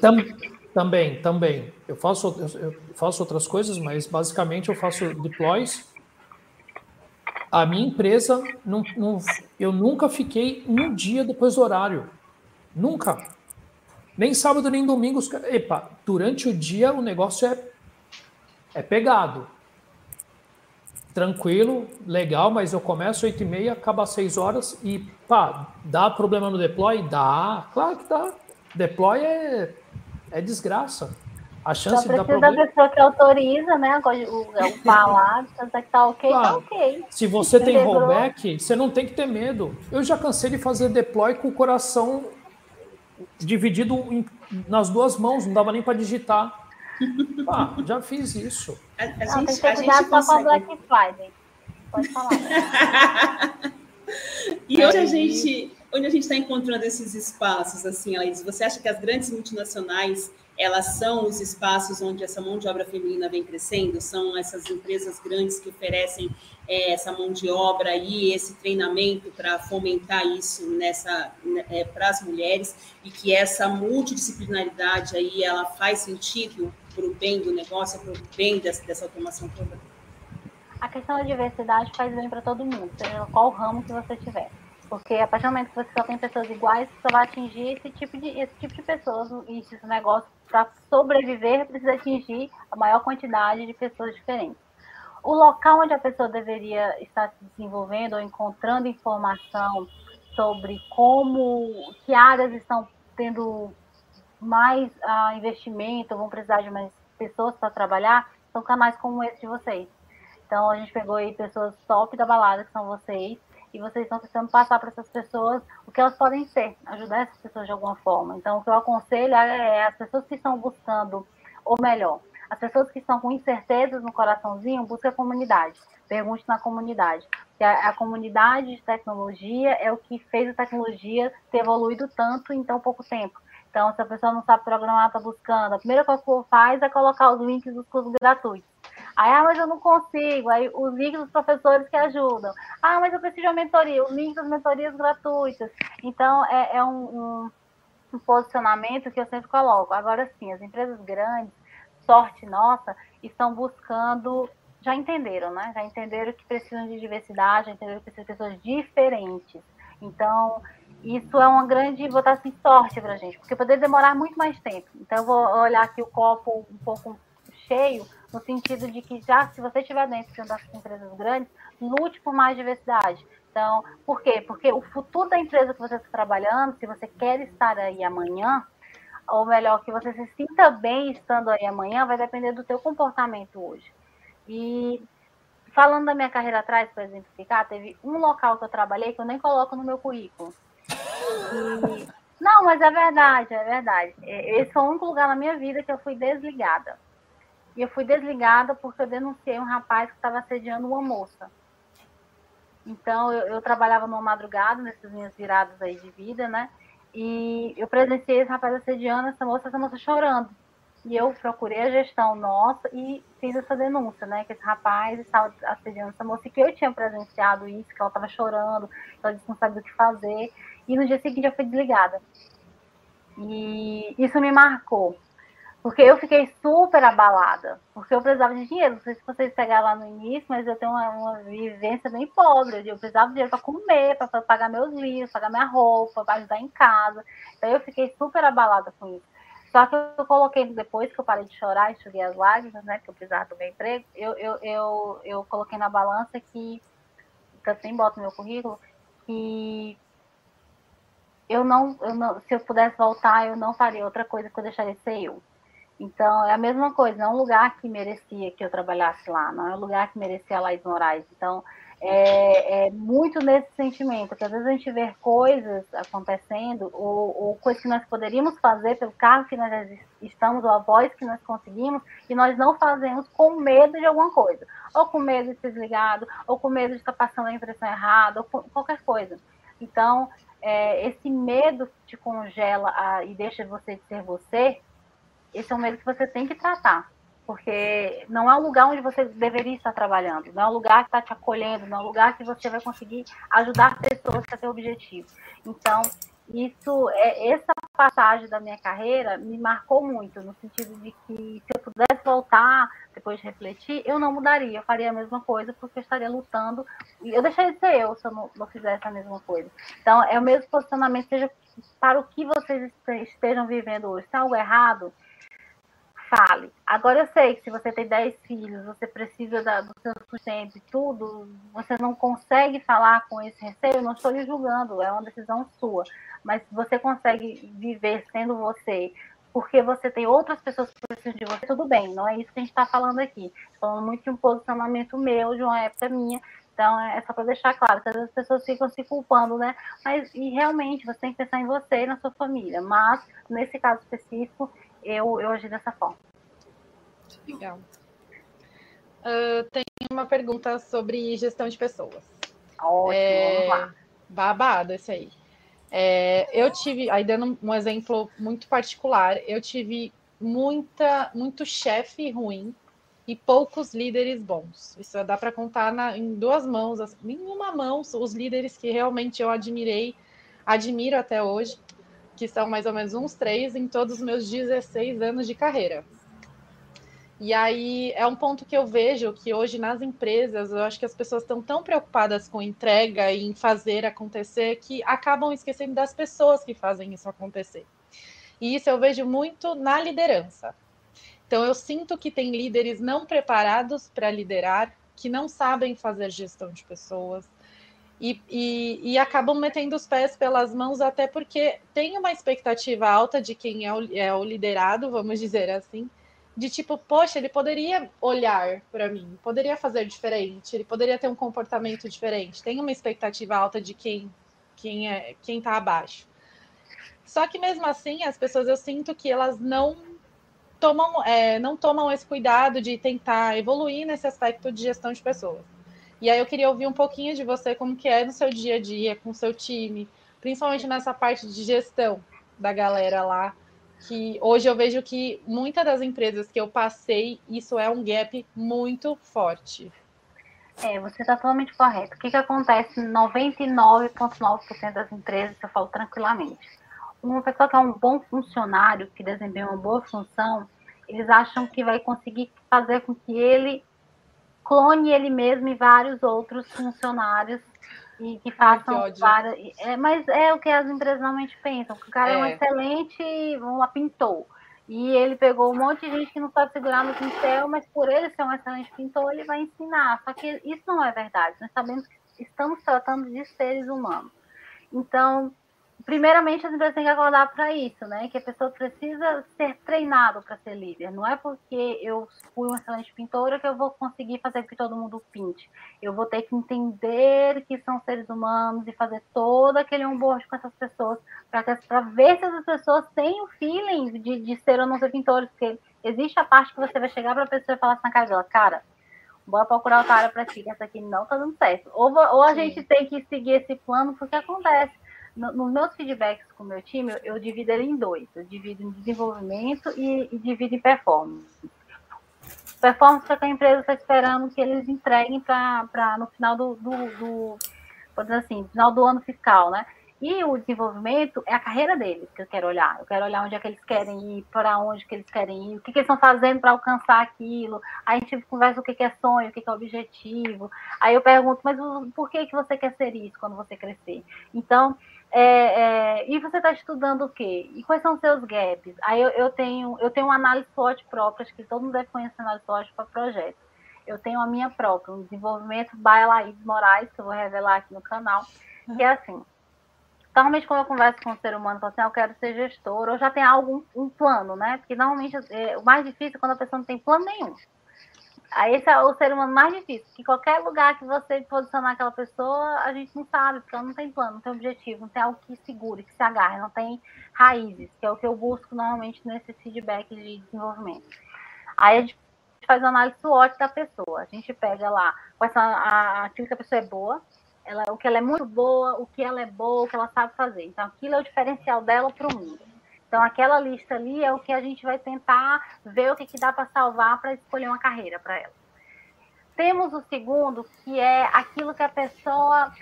[SPEAKER 3] Tam, também, também. Eu faço, eu faço outras coisas, mas basicamente eu faço deploys. A minha empresa, não, não, eu nunca fiquei um dia depois do horário. Nunca. Nem sábado, nem domingo. Epa, durante o dia o negócio é, é pegado. Tranquilo, legal, mas eu começo às 8 e meia, acaba às 6 horas e pá, dá problema no deploy? Dá, claro que dá deploy é, é desgraça. A chance
[SPEAKER 2] Só precisa de dar problema... da pessoa que autoriza, né? O, o falar, que tá ok, tá claro. tá ok.
[SPEAKER 3] Se você tem rollback, você não tem que ter medo. Eu já cansei de fazer deploy com o coração dividido em, nas duas mãos, não dava nem para digitar. <laughs> Ah, já fiz isso.
[SPEAKER 2] A, a não, gente, tem que ter cuidado só consegue... com a Black Friday. Pode falar. <laughs>
[SPEAKER 5] e hoje a gente onde a gente está encontrando esses espaços, assim, Laís? Você acha que as grandes multinacionais, elas são os espaços onde essa mão de obra feminina vem crescendo? São essas empresas grandes que oferecem é, essa mão de obra e esse treinamento para fomentar isso nessa é, para as mulheres e que essa multidisciplinaridade aí ela faz sentido para o bem do negócio, para o bem dessa, dessa automação toda?
[SPEAKER 2] A questão da diversidade faz bem para todo mundo, seja qual ramo que você tiver. Porque a partir do momento que você só tem pessoas iguais, você vai atingir esse tipo de, esse tipo de pessoas. E esse negócio, para sobreviver, precisa atingir a maior quantidade de pessoas diferentes. O local onde a pessoa deveria estar se desenvolvendo ou encontrando informação sobre como, que áreas estão tendo mais uh, investimento, vão precisar de mais pessoas para trabalhar, são canais como esse de vocês. Então, a gente pegou aí pessoas top da balada, que são vocês, e vocês estão tentando passar para essas pessoas o que elas podem ser, ajudar essas pessoas de alguma forma. Então, o que eu aconselho é, é as pessoas que estão buscando, ou melhor, as pessoas que estão com incertezas no coraçãozinho, busque a comunidade, pergunte na comunidade. Porque a, a, comunidade de tecnologia é o que fez a tecnologia ter evoluído tanto em tão pouco tempo. Então, se a pessoa não sabe programar, está buscando, a primeira coisa que faz é colocar os links dos cursos gratuitos. Aí, ah, mas eu não consigo. Aí, os links dos professores que ajudam. Ah, mas eu preciso de uma mentoria. Os links das mentorias gratuitas. Então, é, é um, um, um posicionamento que eu sempre coloco. Agora, sim, as empresas grandes, sorte nossa, estão buscando já entenderam, né? Já entenderam que precisam de diversidade, já entenderam que precisam de pessoas diferentes. Então, isso é uma grande, vou assim, sorte para a gente, porque poderia demorar muito mais tempo. Então, eu vou olhar aqui o copo um pouco cheio, no sentido de que já se você estiver dentro de uma das empresas grandes, lute por mais diversidade. Então, por quê? Porque o futuro da empresa que você está trabalhando, se você quer estar aí amanhã, ou melhor, que você se sinta bem estando aí amanhã, vai depender do teu comportamento hoje. E falando da minha carreira atrás, para exemplificar, teve um local que eu trabalhei que eu nem coloco no meu currículo. <laughs> Não, mas é verdade, é verdade. Esse foi o único lugar na minha vida que eu fui desligada. E eu fui desligada porque eu denunciei um rapaz que estava assediando uma moça. Então, eu, eu, trabalhava numa madrugada, nessas minhas viradas aí de vida, né? E eu presenciei esse rapaz assediando essa moça, essa moça chorando. E eu procurei a gestão nossa e fiz essa denúncia, né? Que esse rapaz estava assediando essa moça que eu tinha presenciado isso, que ela estava chorando, ela disse que não sabia o que fazer. E no dia seguinte eu fui desligada. E isso me marcou. Porque eu fiquei super abalada, porque eu precisava de dinheiro. Não sei se vocês pegaram lá no início, mas eu tenho uma, uma vivência bem pobre. Eu precisava de dinheiro para comer, para pagar meus livros, pagar minha roupa, para ajudar em casa. Então eu fiquei super abalada com isso. Só que eu coloquei depois que eu parei de chorar, enxuguei as lágrimas, né? Que eu precisava do meu emprego, eu, eu, eu, eu coloquei na balança que, que eu sempre boto no meu currículo, que eu não, eu não, se eu pudesse voltar, eu não faria outra coisa que eu deixaria de ser eu. Então, é a mesma coisa, não é um lugar que merecia que eu trabalhasse lá, não é um lugar que merecia a Laís Moraes. Então, é, é, muito nesse sentimento, que às vezes a gente vê coisas acontecendo, ou, ou coisas que nós poderíamos fazer pelo carro que nós estamos, ou a voz que nós conseguimos, e nós não fazemos com medo de alguma coisa, ou com medo de ser desligado, ou com medo de estar passando a impressão errada, ou qualquer coisa. Então, é, esse medo que te congela a, e deixa você de ser você, esse é um medo que você tem que tratar porque não é um lugar onde você deveria estar trabalhando, não é um lugar que está te acolhendo, não é um lugar que você vai conseguir ajudar pessoas a ter objetivo. Então, isso é essa passagem da minha carreira me marcou muito no sentido de que se eu pudesse voltar depois de refletir, eu não mudaria, eu faria a mesma coisa porque eu estaria lutando e eu deixaria de ser eu se eu não, não fizesse a mesma coisa. Então é o mesmo posicionamento seja para o que vocês estejam vivendo hoje. Se é algo errado, fale. Agora eu sei que se você tem 10 filhos, você precisa da, do seu sustento e tudo, você não consegue falar com esse receio, não estou lhe julgando, é uma decisão sua. Mas você consegue viver sendo você, porque você tem outras pessoas que precisam de você, tudo bem, não é isso que a gente está falando aqui. Falando muito de um posicionamento meu, de uma época minha, então, é só para deixar claro, que as pessoas ficam se culpando, né? Mas, e realmente, você tem que pensar em você e na sua família. Mas, nesse caso específico, eu, eu agi dessa forma.
[SPEAKER 4] Legal. Uh, tem uma pergunta sobre gestão de pessoas.
[SPEAKER 2] Ótimo, é, vamos lá.
[SPEAKER 4] Babado esse aí. É, eu tive, aí dando um exemplo muito particular, eu tive muita, muito chefe ruim e poucos líderes bons. Isso dá para contar na, em duas mãos, assim, em uma mão, os líderes que realmente eu admirei, admiro até hoje que são mais ou menos uns três em todos os meus 16 anos de carreira. E aí é um ponto que eu vejo que hoje nas empresas, eu acho que as pessoas estão tão preocupadas com entrega e em fazer acontecer que acabam esquecendo das pessoas que fazem isso acontecer. E isso eu vejo muito na liderança. Então eu sinto que tem líderes não preparados para liderar, que não sabem fazer gestão de pessoas, e, e, e, acabam metendo os pés pelas mãos, até porque tem uma expectativa alta de quem é o, é o liderado, vamos dizer assim, de tipo, poxa, ele poderia olhar para mim, poderia fazer diferente, ele poderia ter um comportamento diferente. Tem uma expectativa alta de quem quem é quem está abaixo. Só que mesmo assim, as pessoas eu sinto que elas não tomam é, não tomam esse cuidado de tentar evoluir nesse aspecto de gestão de pessoas. E aí eu queria ouvir um pouquinho de você, como que é no seu dia a dia, com o seu time, principalmente nessa parte de gestão da galera lá, que hoje eu vejo que muitas das empresas que eu passei, isso é um gap muito forte.
[SPEAKER 2] É, você está totalmente correto. O que, que acontece em 99,9% das empresas, eu falo tranquilamente. Uma pessoa que é um bom funcionário, que desempenha uma boa função, eles acham que vai conseguir fazer com que ele clone ele mesmo e vários outros funcionários e que façam Ai, que várias. É, mas é o que as empresas normalmente pensam, que o cara é, é um excelente um pintor. E ele pegou um monte de gente que não sabe segurar no pincel, mas por ele ser um excelente pintor, ele vai ensinar. Só que isso não é verdade. Nós sabemos que estamos tratando de seres humanos. Então, primeiramente as empresas têm que acordar para isso, né? Que a pessoa precisa ser treinado para ser líder. Não é porque eu fui uma excelente pintora que eu vou conseguir fazer com que todo mundo pinte. Eu vou ter que entender que são seres humanos e fazer todo aquele onboard com essas pessoas para ver se essas pessoas têm o feeling de, de ser ou não ser pintores. Porque existe a parte que você vai chegar para a pessoa e falar assim na cara dela, cara, bora procurar outra área para ti, que essa aqui não tá dando certo. Ou, ou a Sim. gente tem que seguir esse plano porque acontece no, nos meus feedbacks com o meu time, eu, eu, divido ele em dois. Eu divido em desenvolvimento e, e divido em performance. Performance é que a empresa está esperando que eles entreguem para no final do, do, do, assim, final do ano fiscal, né? E o desenvolvimento é a carreira deles que eu quero olhar. Eu quero olhar onde é que eles querem ir, para onde que eles querem ir, o que, que eles estão fazendo para alcançar aquilo. Aí a gente conversa o que, que é sonho, o que, que é objetivo. Aí eu pergunto, mas por que, que você quer ser isso quando você crescer? Então, é, é, e você está estudando o quê? E quais são seus gaps? Aí eu, eu tenho eu tenho uma análise SWOT própria, acho que todo mundo deve conhecer análise SWOT para projeto. Eu tenho a minha própria, um desenvolvimento by Laís Moraes, que eu vou revelar aqui no canal, que é assim. Normalmente, quando eu converso com um ser humano, eu assim, ah, eu quero ser gestor, ou já tem algum um plano, né? Porque normalmente é, o mais difícil é quando a pessoa não tem plano nenhum Aí esse é o ser humano mais difícil, que qualquer lugar que você posicionar aquela pessoa, a gente não sabe, porque ela não tem plano, não tem objetivo, não tem algo que segure, que se agarre, não tem raízes, que é o que eu busco normalmente nesse feedback de desenvolvimento. Aí a gente faz uma análise SWOT da pessoa. A gente pega lá quais a, aquilo que a pessoa é boa, ela, o que ela é muito boa, o que ela é boa, o que ela sabe fazer. Então, aquilo é o diferencial dela para o mundo. Então, aquela lista ali é o que a gente vai tentar ver o que, que dá para salvar para escolher uma carreira para ela. Temos o segundo, que é aquilo que a pessoa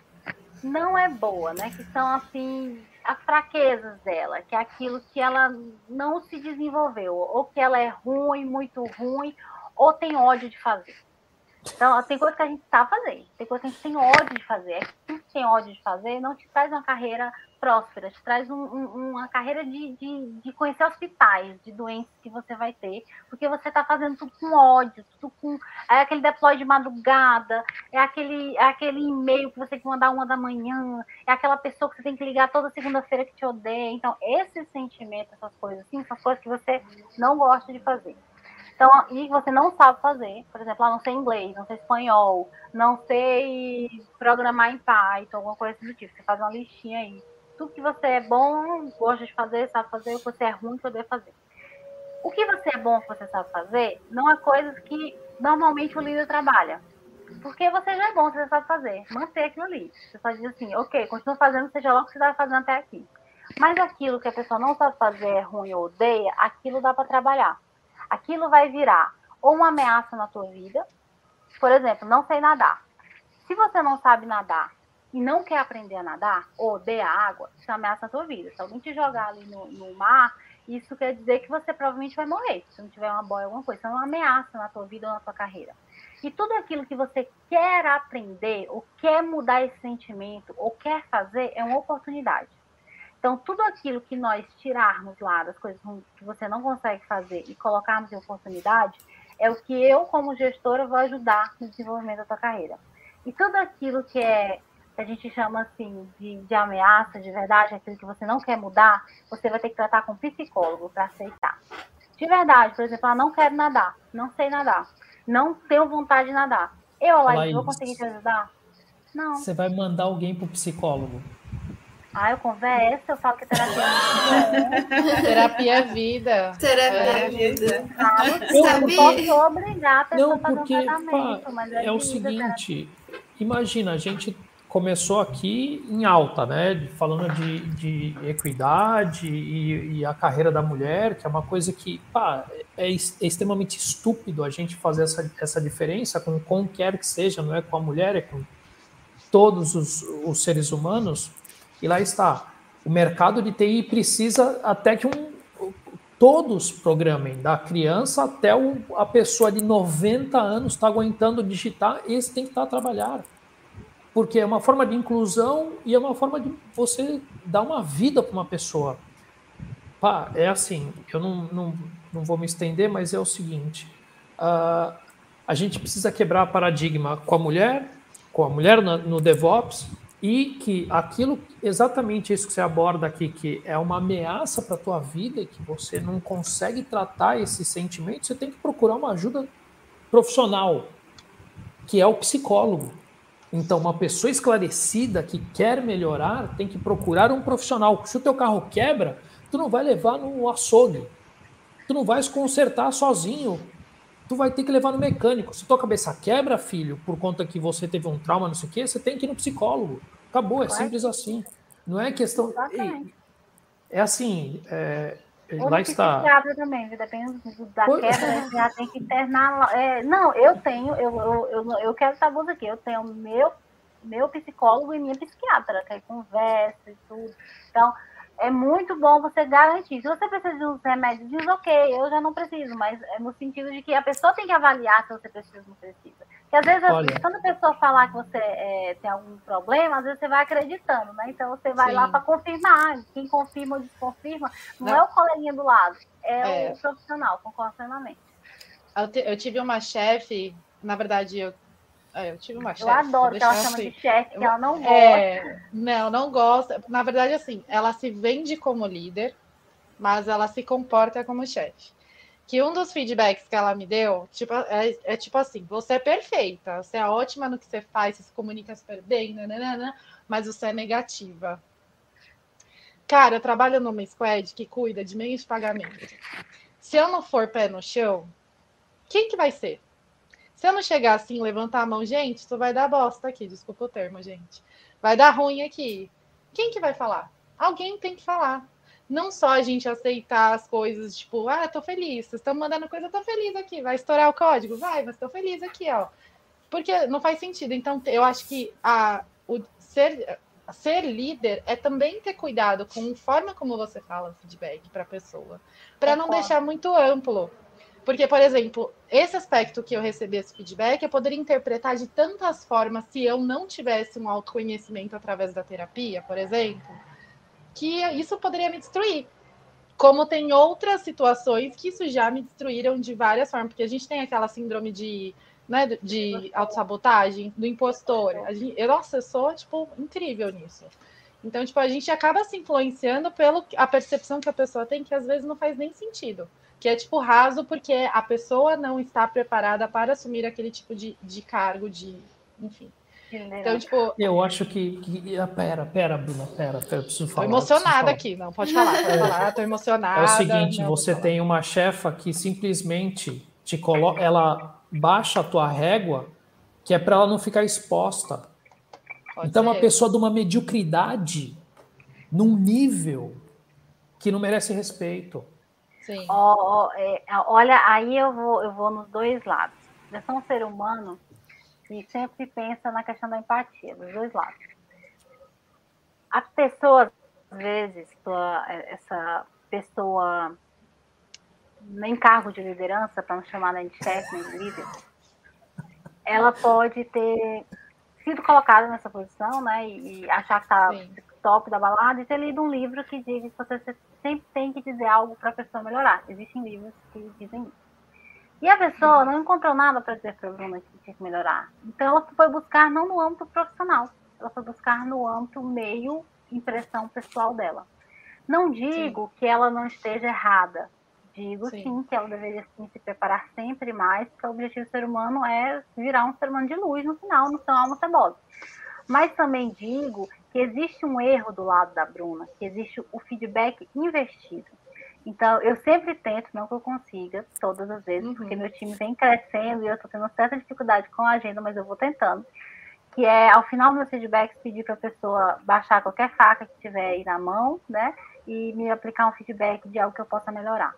[SPEAKER 2] não é boa, né? Que são, assim, as fraquezas dela, que é aquilo que ela não se desenvolveu, ou que ela é ruim, muito ruim, ou tem ódio de fazer. Então, tem coisa que a gente sabe fazer, tem coisa que a gente tem ódio de fazer. É que tem ódio de fazer, não te traz uma carreira próspera, te traz um, um, uma carreira de, de, de, conhecer hospitais, de doenças que você vai ter, porque você está fazendo tudo com ódio, tudo com. É aquele deploy de madrugada, é aquele, é aquele e-mail que você tem que mandar uma da manhã, é aquela pessoa que você tem que ligar toda segunda-feira que te odeia. Então, esses sentimentos, essas coisas assim, são coisas que você não gosta de fazer. Então, e você não sabe fazer, por exemplo, ah, não sei inglês, não sei espanhol, não sei programar em Python, alguma coisa do tipo. Você faz uma listinha aí. Tudo que você é bom, gosta de fazer, sabe fazer, o que você é ruim, poder fazer. O que você é bom, que você sabe fazer, não é coisas que normalmente o líder trabalha. Porque você já é bom, você sabe fazer. Manter aquilo ali. Você só diz assim, ok, continua fazendo, seja lá o que você está fazendo até aqui. Mas aquilo que a pessoa não sabe fazer, é ruim ou odeia, aquilo dá para trabalhar aquilo vai virar ou uma ameaça na tua vida, por exemplo, não sei nadar. Se você não sabe nadar e não quer aprender a nadar, ou a água, isso ameaça na tua vida. Se alguém te jogar ali no, no mar, isso quer dizer que você provavelmente vai morrer, se não tiver uma boia, alguma coisa. Isso é uma ameaça na tua vida ou na tua carreira. E tudo aquilo que você quer aprender, ou quer mudar esse sentimento, ou quer fazer, é uma oportunidade. Então, tudo aquilo que nós tirarmos lá das coisas que você não consegue fazer e colocarmos em oportunidade, é o que eu, como gestora, vou ajudar no desenvolvimento da tua carreira. E tudo aquilo que é que a gente chama assim de, de ameaça, de verdade, aquilo que você não quer mudar, você vai ter que tratar com um psicólogo para aceitar. De verdade, por exemplo, ah, não quero nadar, não sei nadar, não tenho vontade de nadar. Eu, Laís, vou conseguir te ajudar?
[SPEAKER 3] Não. Você vai mandar alguém para o psicólogo.
[SPEAKER 2] Ah, eu converso, eu falo que terapia
[SPEAKER 4] é Terapia é vida.
[SPEAKER 1] Terapia é, é vida.
[SPEAKER 2] Ah, eu não posso obrigar a pessoa
[SPEAKER 3] não, porque, a fazer um pá, mas é, é o seguinte, terapia. imagina, a gente começou aqui em alta, né? Falando de, de equidade e, e, a carreira da mulher, que é uma coisa que pá, é, é, extremamente estúpido a gente fazer essa, essa diferença com quem quer que seja, não é com a mulher, é com todos os, os seres humanos. E lá está. O mercado de TI precisa até que um, todos programem, da criança até o, a pessoa de 90 anos está aguentando digitar, esse tem que estar tá a trabalhar. Porque é uma forma de inclusão e é uma forma de você dar uma vida para uma pessoa. Pá, é assim, eu não, não, não vou me estender, mas é o seguinte: uh, a gente precisa quebrar paradigma com a mulher, com a mulher no, no DevOps, e que aquilo, exatamente isso que você aborda aqui, que é uma ameaça para a tua vida e que você não consegue tratar esse sentimento, você tem que procurar uma ajuda profissional, que é o psicólogo. Então, uma pessoa esclarecida que quer melhorar tem que procurar um profissional. Se o teu carro quebra, tu não vai levar no açougue. Tu não vais consertar sozinho. Tu vai ter que levar no mecânico. Se tua cabeça quebra, filho, por conta que você teve um trauma, não sei o quê, você tem que ir no psicólogo. Acabou, é simples assim. Não é questão. É assim. É,
[SPEAKER 2] Ou lá está. também, depende da pois... quebra, <laughs> já tem que internar. É, não, eu tenho, eu, eu, eu, eu quero saber aqui, eu tenho meu, meu psicólogo e minha psiquiatra, que aí conversa e tudo. Então, é muito bom você garantir. Se você precisa de uns remédios, diz ok, eu já não preciso, mas é no sentido de que a pessoa tem que avaliar se você precisa ou não precisa. Porque às vezes, Olha. quando a pessoa falar que você é, tem algum problema, às vezes você vai acreditando, né? Então você vai Sim. lá para confirmar. Quem confirma ou desconfirma não, não, é o coleguinha do lado, é, é. o profissional, concordo plenamente.
[SPEAKER 4] Eu, eu tive uma chefe, na verdade, eu é, eu tive uma chefe.
[SPEAKER 2] Eu adoro que ela chama assim. de chefe, que ela não é, gosta. É,
[SPEAKER 4] não, não gosta. Na verdade, assim, ela se vende como líder, mas ela se comporta como chefe. Que um dos feedbacks que ela me deu tipo, é, é, tipo assim: você é perfeita, você é ótima no que você faz, você se comunica super bem, nananana, mas você é negativa. Cara, eu trabalho numa squad que cuida de meios de pagamento. Se eu não for pé no chão, quem que vai ser? Se eu não chegar assim, levantar a mão, gente, isso vai dar bosta aqui, desculpa o termo, gente. Vai dar ruim aqui. Quem que vai falar? Alguém tem que falar não só a gente aceitar as coisas, tipo, ah, tô feliz, vocês estão mandando coisa, eu tô feliz aqui, vai estourar o código? Vai, mas tô feliz aqui, ó. Porque não faz sentido. Então, eu acho que a, o ser, ser líder é também ter cuidado com a forma como você fala o feedback para a pessoa, para não deixar muito amplo. Porque, por exemplo, esse aspecto que eu recebi esse feedback, eu poderia interpretar de tantas formas se eu não tivesse um autoconhecimento através da terapia, por exemplo que isso poderia me destruir. Como tem outras situações que isso já me destruíram de várias formas, porque a gente tem aquela síndrome de, né, de autossabotagem, do impostor. A gente, eu, nossa, eu sou, tipo, incrível nisso. Então, tipo, a gente acaba se influenciando pela a percepção que a pessoa tem, que às vezes não faz nem sentido. Que é, tipo, raso porque a pessoa não está preparada para assumir aquele tipo de, de cargo, de, enfim. Então, tipo.
[SPEAKER 3] Eu acho que. que ah, pera, pera, Bruna, pera, pera, eu preciso falar.
[SPEAKER 4] Tô emocionada falar. aqui, não, pode falar, pode falar, tô emocionada.
[SPEAKER 3] É o seguinte, não, você tem uma chefa que simplesmente te coloca. Ela baixa a tua régua, que é para ela não ficar exposta. Pode então, ser. uma pessoa de uma mediocridade num nível que não merece respeito.
[SPEAKER 2] Sim. Oh, oh, é, olha, aí eu vou, eu vou nos dois lados. Eu sou um ser humano e sempre pensa na questão da empatia, dos dois lados. As pessoas, às vezes, essa pessoa em cargo de liderança, para não chamar de chefe, nem de líder, ela pode ter sido colocada nessa posição, né, e achar que está top da balada e ter lido um livro que diz que você sempre tem que dizer algo para a pessoa melhorar. Existem livros que dizem isso. E a pessoa não encontrou nada para dizer para a Bruna que tinha que melhorar. Então ela foi buscar não no âmbito profissional, ela foi buscar no âmbito meio impressão pessoal dela. Não digo sim. que ela não esteja errada. Digo sim. sim. que ela deveria sim, se preparar sempre mais, porque o objetivo do ser humano é virar um ser humano de luz no final, no seu alma cebosa. Mas também digo que existe um erro do lado da Bruna, que existe o feedback investido. Então, eu sempre tento, não que eu consiga, todas as vezes, uhum. porque meu time vem crescendo e eu estou tendo certa dificuldade com a agenda, mas eu vou tentando. Que é, ao final do meu feedback, pedir para a pessoa baixar qualquer faca que tiver aí na mão, né? E me aplicar um feedback de algo que eu possa melhorar.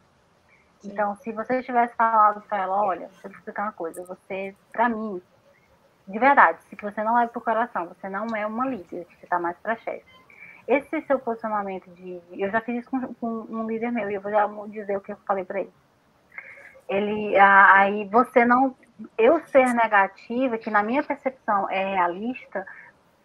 [SPEAKER 2] Sim. Então, se você tivesse falado para ela, olha, deixa eu te explicar uma coisa, você, para mim, de verdade, se você não leva pro coração, você não é uma líder, você está mais para chefe esse seu posicionamento de. Eu já fiz isso com, com um líder meu, e eu vou já dizer o que eu falei para ele. Ele. Aí você não. Eu ser negativa, que na minha percepção é realista,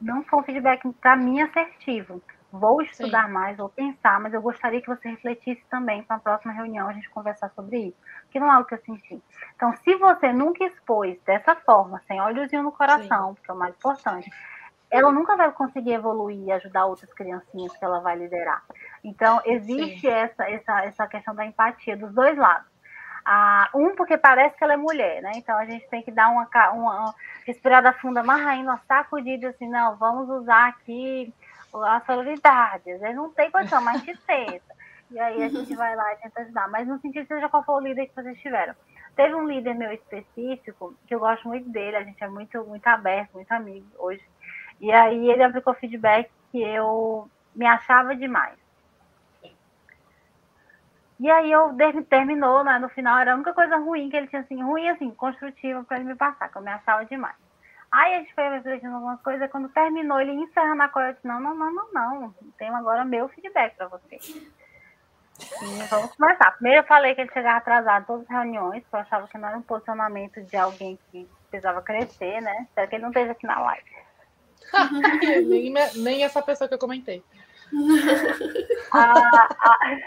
[SPEAKER 2] não foi um feedback para mim assertivo. Vou estudar Sim. mais, vou pensar, mas eu gostaria que você refletisse também para a próxima reunião a gente conversar sobre isso. Que não é o que eu senti. Então, se você nunca expôs dessa forma, sem olhozinho no coração, Sim. que é o mais importante, ela nunca vai conseguir evoluir e ajudar outras criancinhas que ela vai liderar. Então, existe essa, essa, essa questão da empatia dos dois lados. Ah, um, porque parece que ela é mulher, né? Então a gente tem que dar uma, uma, respirada funda, mais uma sacudida assim, não, vamos usar aqui a sororidade. Às vezes não tem condição, mas te tenta. E aí a gente vai lá e tenta ajudar. Mas no sentido, seja qual for o líder que vocês tiveram. Teve um líder meu específico, que eu gosto muito dele, a gente é muito, muito aberto, muito amigo hoje. E aí ele aplicou feedback que eu me achava demais. E aí eu terminou, né, no final era a única coisa ruim que ele tinha assim, ruim assim, construtiva para ele me passar, que eu me achava demais. Aí a gente foi refletindo algumas coisas, quando terminou, ele encerrando a coisa, eu disse, não, não, não, não, não, tenho agora meu feedback para você. E vamos começar. Primeiro eu falei que ele chegava atrasado em todas as reuniões, porque eu achava que não era um posicionamento de alguém que precisava crescer, né? Espero que ele não esteja aqui na live. <laughs>
[SPEAKER 4] nem, nem essa pessoa que eu comentei. <laughs>
[SPEAKER 2] Ah, ah,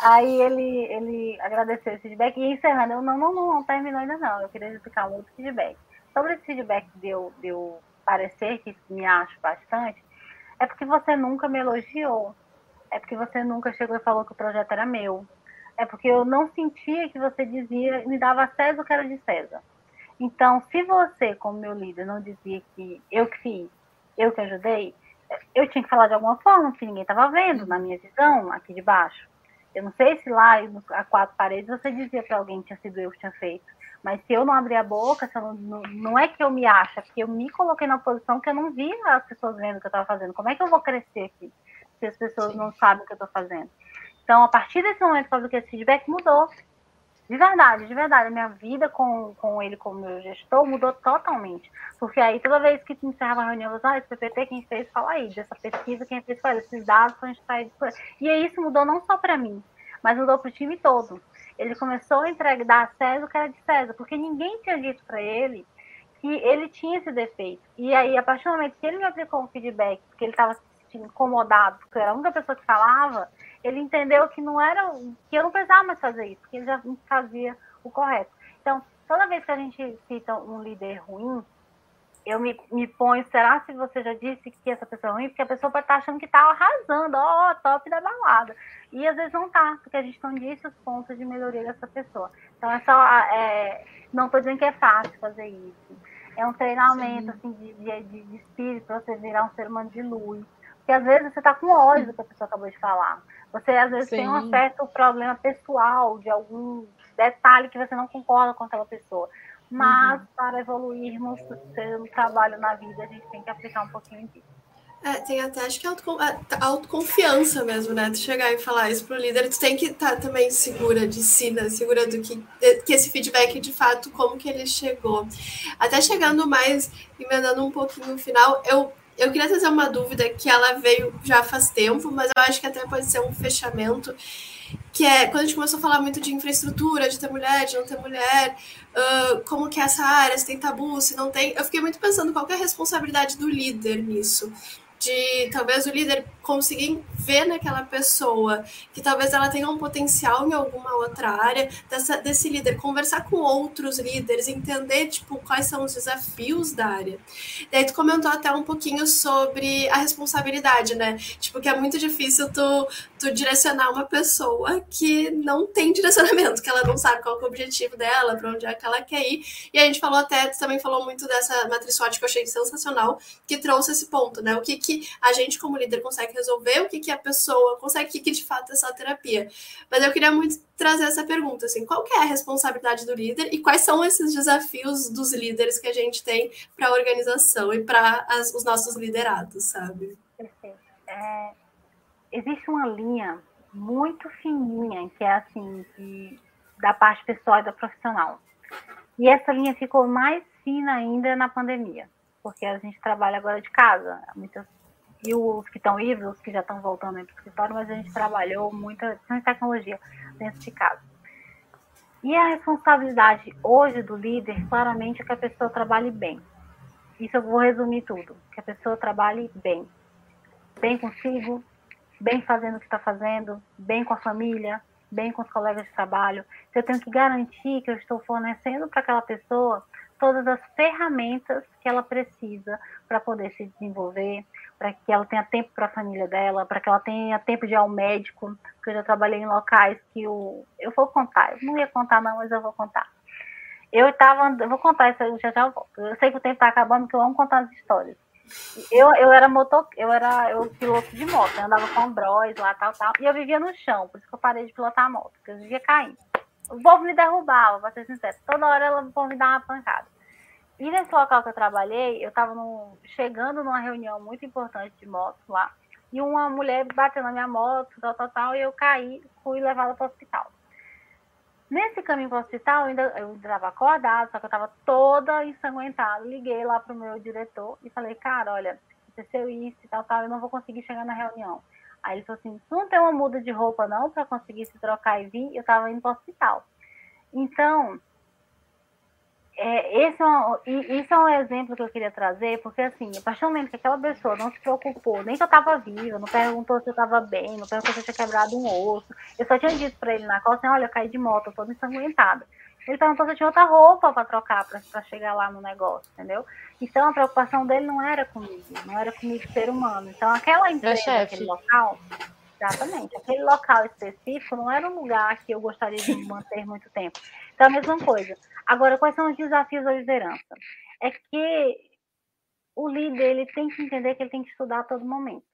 [SPEAKER 2] aí ele, ele agradeceu esse feedback e encerrando, eu não, não, não, não terminou ainda não. Eu queria explicar um outro feedback. Sobre esse feedback de eu, de eu parecer que me acho bastante, é porque você nunca me elogiou. É porque você nunca chegou e falou que o projeto era meu. É porque eu não sentia que você dizia, me dava César o que era de César. Então, se você, como meu líder, não dizia que eu que fiz, eu que ajudei, eu tinha que falar de alguma forma que ninguém estava vendo, na minha visão, aqui de baixo. Eu não sei se lá, a quatro paredes, você dizia para alguém que tinha sido eu que tinha feito. Mas se eu não abrir a boca, não, não, não, é que eu me acho, é porque eu me coloquei na posição que eu não via as pessoas vendo o que eu estava fazendo. Como é que eu vou crescer aqui se as pessoas Sim. não sabem o que eu estou fazendo? Então, a partir desse momento que esse feedback mudou. De verdade, de verdade. A minha vida com, com ele como meu gestor mudou totalmente. Porque aí, toda vez que encerrava a reunião, eu falava, ah, esse PPT quem fez, fala aí. Dessa pesquisa, quem fez, fala, esses dados gente extraídos. E aí, isso mudou não só para mim, mas mudou para o time todo. Ele começou a entregar a César o que era de César, porque ninguém tinha dito para ele que ele tinha esse defeito. E aí, a partir do momento que ele me aplicou um feedback, porque ele estava se sentindo incomodado, porque eu era a única pessoa que falava, ele entendeu que não era que eu não precisava mais fazer isso, que ele já fazia o correto. Então, toda vez que a gente cita um líder ruim, eu me, me ponho, será se você já disse que essa pessoa é ruim? Porque a pessoa pode estar achando que está arrasando, ó, oh, top da balada. E às vezes não tá, porque a gente não disse os pontos de melhoria dessa pessoa. Então é só, é, não estou dizendo que é fácil fazer isso. É um treinamento assim, de, de, de espírito para você virar um ser humano de luz. Porque às vezes você está com ódio do que a pessoa acabou de falar. Você às vezes Sim. tem um certo problema pessoal de algum detalhe que você não concorda com aquela pessoa. Mas uhum. para evoluirmos no trabalho na vida, a gente tem que aplicar um pouquinho disso.
[SPEAKER 1] É, tem até, acho que autoconfiança mesmo, né? Tu chegar e falar isso pro líder, tu tem que estar tá também segura de si, né? Segura do que, que esse feedback, de fato, como que ele chegou. Até chegando mais, emendando um pouquinho no final, eu eu queria trazer uma dúvida que ela veio já faz tempo, mas eu acho que até pode ser um fechamento, que é quando a gente começou a falar muito de infraestrutura, de ter mulher, de não ter mulher, uh, como que é essa área, se tem tabu, se não tem. Eu fiquei muito pensando qual é a responsabilidade do líder nisso de talvez o líder conseguir ver naquela pessoa que talvez ela tenha um potencial em alguma outra área, dessa, desse líder conversar com outros líderes, entender tipo quais são os desafios da área. Daí tu comentou até um pouquinho sobre a responsabilidade, né? Tipo que é muito difícil tu, tu direcionar uma pessoa que não tem direcionamento, que ela não sabe qual é o objetivo dela, para onde é que ela quer ir. E a gente falou até, tu também falou muito dessa matriz SWOT que eu achei sensacional, que trouxe esse ponto, né? O que que a gente, como líder, consegue resolver, o que, que a pessoa consegue, o que, que de fato é essa terapia. Mas eu queria muito trazer essa pergunta, assim, qual é a responsabilidade do líder e quais são esses desafios dos líderes que a gente tem para a organização e para os nossos liderados, sabe?
[SPEAKER 2] Perfeito. É, existe uma linha muito fininha, que é assim, de, da parte pessoal e da profissional. E essa linha ficou mais fina ainda na pandemia, porque a gente trabalha agora de casa. Muitas e os que estão indo, os que já estão voltando para o escritório, mas a gente trabalhou muita tecnologia dentro de casa. E a responsabilidade hoje do líder, claramente, é que a pessoa trabalhe bem. Isso eu vou resumir tudo. Que a pessoa trabalhe bem. Bem consigo, bem fazendo o que está fazendo, bem com a família, bem com os colegas de trabalho. Eu tenho que garantir que eu estou fornecendo para aquela pessoa todas as ferramentas que ela precisa para poder se desenvolver, para que ela tenha tempo para a família dela, para que ela tenha tempo de ir ao médico, porque eu já trabalhei em locais que o eu vou contar, eu não ia contar não, mas eu vou contar. Eu estava, eu vou contar isso, eu já já volto. Eu sei que o tempo está acabando, porque eu amo contar as histórias. Eu, eu era motor, eu era eu piloto de moto, eu andava com Bros lá, tal, tal, e eu vivia no chão, por isso que eu parei de pilotar a moto, porque eu vivia caindo. O povo me derrubava, pra ser sincero. Toda hora ela me dar uma pancada. E nesse local que eu trabalhei, eu estava chegando numa reunião muito importante de moto lá, e uma mulher bateu na minha moto, tal, tal, tal, e eu caí, fui levada para o hospital. Nesse caminho para o hospital, eu ainda eu estava acordada, só que eu estava toda ensanguentada. Liguei lá para o meu diretor e falei, cara, olha, aconteceu isso e tal, tal, eu não vou conseguir chegar na reunião. Aí ele falou assim, tu não tem uma muda de roupa não para conseguir se trocar e vir? Eu estava indo para o hospital. Então, é, esse é um, isso é um exemplo que eu queria trazer, porque assim, a partir do momento que aquela pessoa não se preocupou, nem que eu estava viva, não perguntou se eu estava bem, não perguntou se eu tinha quebrado um osso, eu só tinha dito para ele na costa, assim, olha, eu caí de moto, eu tô ensanguentada. Ele perguntou se eu tinha outra roupa para trocar para chegar lá no negócio, entendeu? Então a preocupação dele não era comigo, não era comigo ser humano. Então aquela empresa, aquele local, Exatamente. Aquele local específico não era um lugar que eu gostaria de manter muito tempo. Então, a mesma coisa. Agora, quais são os desafios da liderança? É que o líder ele tem que entender que ele tem que estudar a todo momento.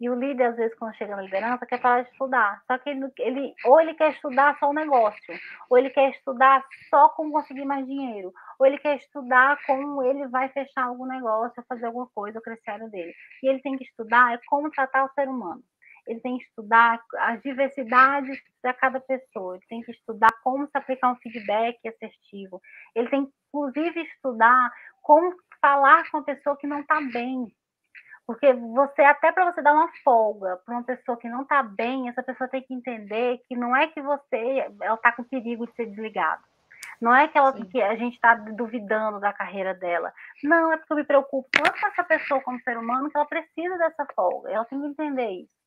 [SPEAKER 2] E o líder, às vezes, quando chega na liderança, quer parar de estudar. Só que ele, ele, ou ele quer estudar só o negócio, ou ele quer estudar só como conseguir mais dinheiro, ou ele quer estudar como ele vai fechar algum negócio, fazer alguma coisa, o crescimento dele. E ele tem que estudar é como tratar o ser humano. Ele tem que estudar as diversidades de cada pessoa, ele tem que estudar como se aplicar um feedback assertivo. Ele tem, inclusive, estudar como falar com a pessoa que não está bem, porque você, até para você dar uma folga para uma pessoa que não está bem, essa pessoa tem que entender que não é que você ela está com perigo de ser desligada. Não é que, ela, que a gente está duvidando da carreira dela. Não, é porque eu me preocupo tanto com essa pessoa como ser humano que ela precisa dessa folga. Ela tem que entender isso.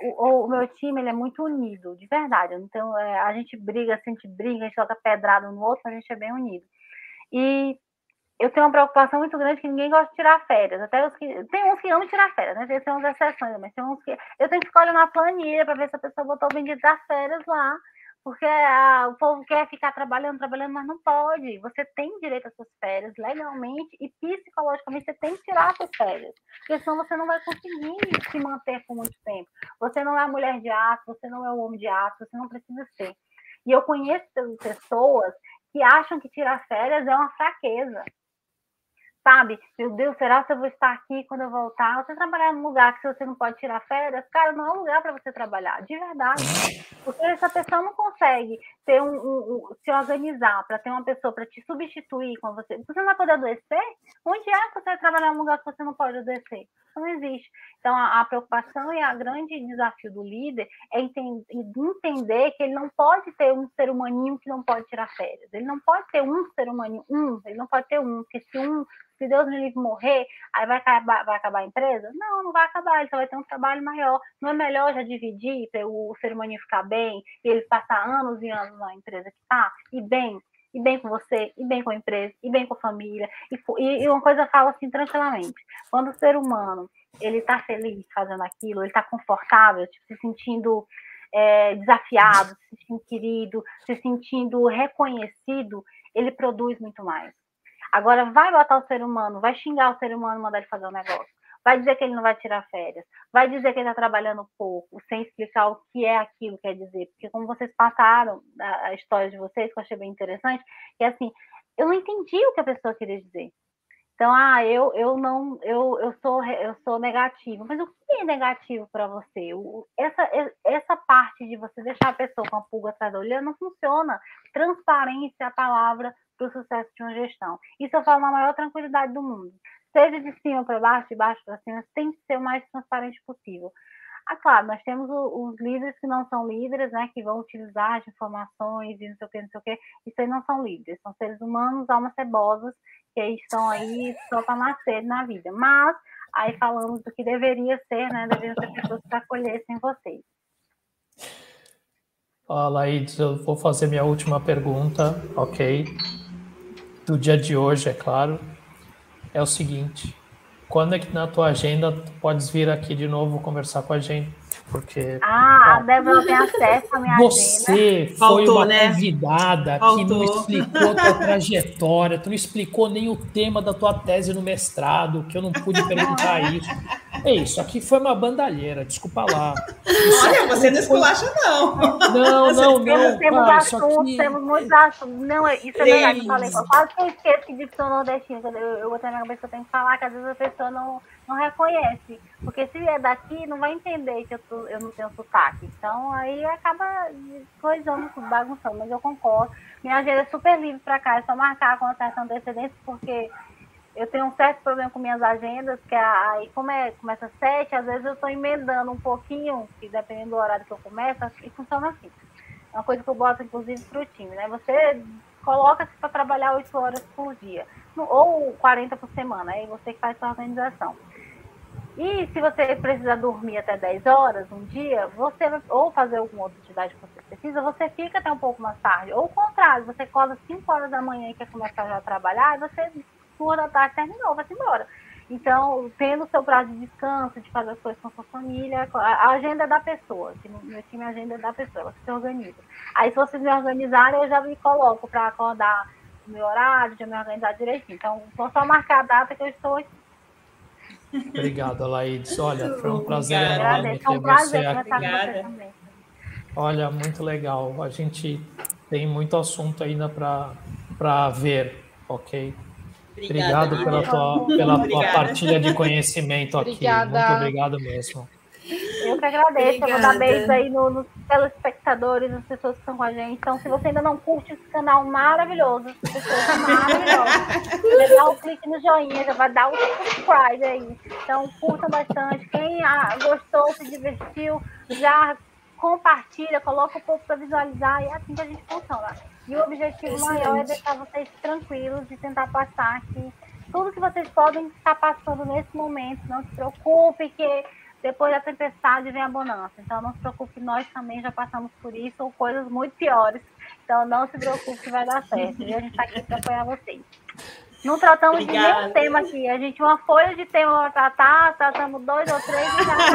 [SPEAKER 2] O, o meu time ele é muito unido, de verdade. Então, é, a gente briga, a gente briga, a gente joga pedrada no outro, a gente é bem unido. E eu tenho uma preocupação muito grande que ninguém gosta de tirar férias. Até os que. Tem uns que amam tirar férias, né? Tem umas exceções, mas tem uns que. Eu tenho que olhando na planilha para ver se a pessoa botou o bendito das férias lá. Porque a, o povo quer ficar trabalhando, trabalhando, mas não pode. Você tem direito às suas férias legalmente e psicologicamente você tem que tirar as suas férias. Porque senão você não vai conseguir se manter por muito tempo. Você não é a mulher de aço, você não é o homem de aço, você não precisa ser. E eu conheço pessoas que acham que tirar férias é uma fraqueza sabe? Meu Deus, será que eu vou estar aqui quando eu voltar? Você trabalhar num lugar que você não pode tirar férias, cara, não é um lugar para você trabalhar, de verdade. Porque essa pessoa não consegue ter um, um, um se organizar para ter uma pessoa para te substituir com você. Você não vai poder adoecer? Onde é que você vai trabalhar num lugar que você não pode adoecer? Não existe. Então, a, a preocupação e a grande desafio do líder é entender, entender que ele não pode ter um ser humaninho que não pode tirar férias. Ele não pode ter um ser humaninho, um, ele não pode ter um, porque se um se Deus me livre morrer, aí vai acabar, vai acabar a empresa? Não, não vai acabar, ele só vai ter um trabalho maior. Não é melhor já dividir para o ser humano ficar bem e ele passar anos e anos na empresa que está, e bem, e bem com você, e bem com a empresa, e bem com a família. E, e uma coisa eu falo assim tranquilamente: quando o ser humano ele está feliz fazendo aquilo, ele está confortável, tipo, se sentindo é, desafiado, se sentindo querido, se sentindo reconhecido, ele produz muito mais. Agora, vai botar o ser humano, vai xingar o ser humano, mandar ele fazer um negócio. Vai dizer que ele não vai tirar férias. Vai dizer que ele está trabalhando pouco, sem explicar o que é aquilo quer dizer. Porque como vocês passaram a, a história de vocês, que eu achei bem interessante, que é assim, eu não entendi o que a pessoa queria dizer. Então, ah, eu, eu não, eu, eu sou eu sou negativo. Mas o que é negativo para você? O, essa, essa parte de você deixar a pessoa com a pulga atrás da orelha não funciona. Transparência é a palavra para o sucesso de uma gestão. Isso eu falo na maior tranquilidade do mundo. Seja de cima para baixo, de baixo para cima, tem que ser o mais transparente possível. Ah, claro, nós temos o, os líderes que não são líderes, né, que vão utilizar as informações e não sei o que, não sei o que. Isso aí não são líderes, são seres humanos, almas cebosas, que estão aí só para nascer na vida. Mas aí falamos do que deveria ser, né? Deveriam ser pessoas que acolhessem vocês.
[SPEAKER 3] Fala, Laídes, eu vou fazer minha última pergunta, ok? Do dia de hoje, é claro. É o seguinte: quando é que na tua agenda tu podes vir aqui de novo conversar com a gente? Porque.
[SPEAKER 2] Ah, a Débora tem acesso à minha
[SPEAKER 3] você agenda. Você foi uma né? convidada Faltou. que não explicou a tua trajetória, tu não explicou nem o tema da tua tese no mestrado, que eu não pude perguntar isso. É isso, aqui foi uma bandalheira, desculpa lá.
[SPEAKER 5] Isso Olha, você não esculacha, não.
[SPEAKER 3] Não, não, não.
[SPEAKER 2] Temos cara, assuntos, aqui... temos muitos assuntos. Não, isso é verdade, eu falei. Quase que eu esqueço que de sou nordestina. Eu, eu botei na cabeça que eu tenho que falar, que às vezes a pessoa não, não reconhece. Porque se é daqui, não vai entender que eu, tô, eu não tenho sotaque. Então, aí acaba coisando, bagunçando. Mas eu concordo. Minha agenda é super livre para cá. É só marcar com certa antecedência, porque eu tenho um certo problema com minhas agendas, que aí como é, começa às sete, às vezes eu estou emendando um pouquinho, que dependendo do horário que eu começo, e funciona assim. É uma coisa que eu boto, inclusive, para o time, né? Você coloca-se para trabalhar oito horas por dia, ou 40 por semana, aí você que faz sua organização. E se você precisa dormir até 10 horas um dia, você ou fazer alguma outra atividade que você precisa, você fica até um pouco mais tarde. Ou o contrário, você acorda 5 horas da manhã e quer começar já a trabalhar, você duas da tarde terminou, vai embora. Então, tendo o seu prazo de descanso, de fazer as coisas com a sua família, a agenda é da pessoa, que meu time a agenda é da pessoa, ela se organiza. Aí, se vocês me organizarem, eu já me coloco para acordar o meu horário, já me organizar direitinho. Então, vou só marcar a data que eu estou.
[SPEAKER 3] Obrigado, Laídes. Olha, foi um prazer
[SPEAKER 2] Obrigada.
[SPEAKER 3] enorme
[SPEAKER 2] É um
[SPEAKER 3] ter
[SPEAKER 2] prazer
[SPEAKER 3] você aqui.
[SPEAKER 2] com você também.
[SPEAKER 3] Olha, muito legal. A gente tem muito assunto ainda para ver, ok? Obrigado
[SPEAKER 5] Obrigada,
[SPEAKER 3] pela
[SPEAKER 5] Lívia.
[SPEAKER 3] tua, pela tua partilha de conhecimento aqui.
[SPEAKER 4] Obrigada.
[SPEAKER 3] Muito obrigado mesmo.
[SPEAKER 2] Eu que agradeço, eu vou dar beijo aí no- nos telespectadores, nas pessoas que estão com a gente. Então, se você ainda não curte esse canal maravilhoso, esse pessoas maravilhosas, já dá o clique no joinha, já vai dar o subscribe aí. Então, curtam bastante. Quem ah, gostou, se divertiu, já compartilha, coloca o povo para visualizar e é assim que a gente funciona. E o objetivo maior é
[SPEAKER 1] Excelente.
[SPEAKER 2] deixar vocês tranquilos e tentar passar aqui tudo que vocês podem estar passando nesse momento. Não se preocupe que depois da tempestade vem a bonança. Então não se preocupe, nós também já passamos por isso ou coisas muito piores. Então não se preocupe que vai dar certo. E a gente está aqui para apoiar vocês. Não tratamos de
[SPEAKER 5] Obrigada.
[SPEAKER 2] nenhum tema aqui. A gente, uma folha de tema para tratar, tratamos dois ou três e já tá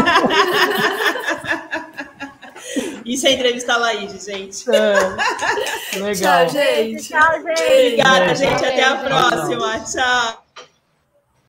[SPEAKER 5] Isso é entrevista a Laís, gente.
[SPEAKER 3] É, legal.
[SPEAKER 1] Tchau, gente.
[SPEAKER 2] Tchau, gente.
[SPEAKER 5] Obrigada, gente. Até a próxima. Tchau.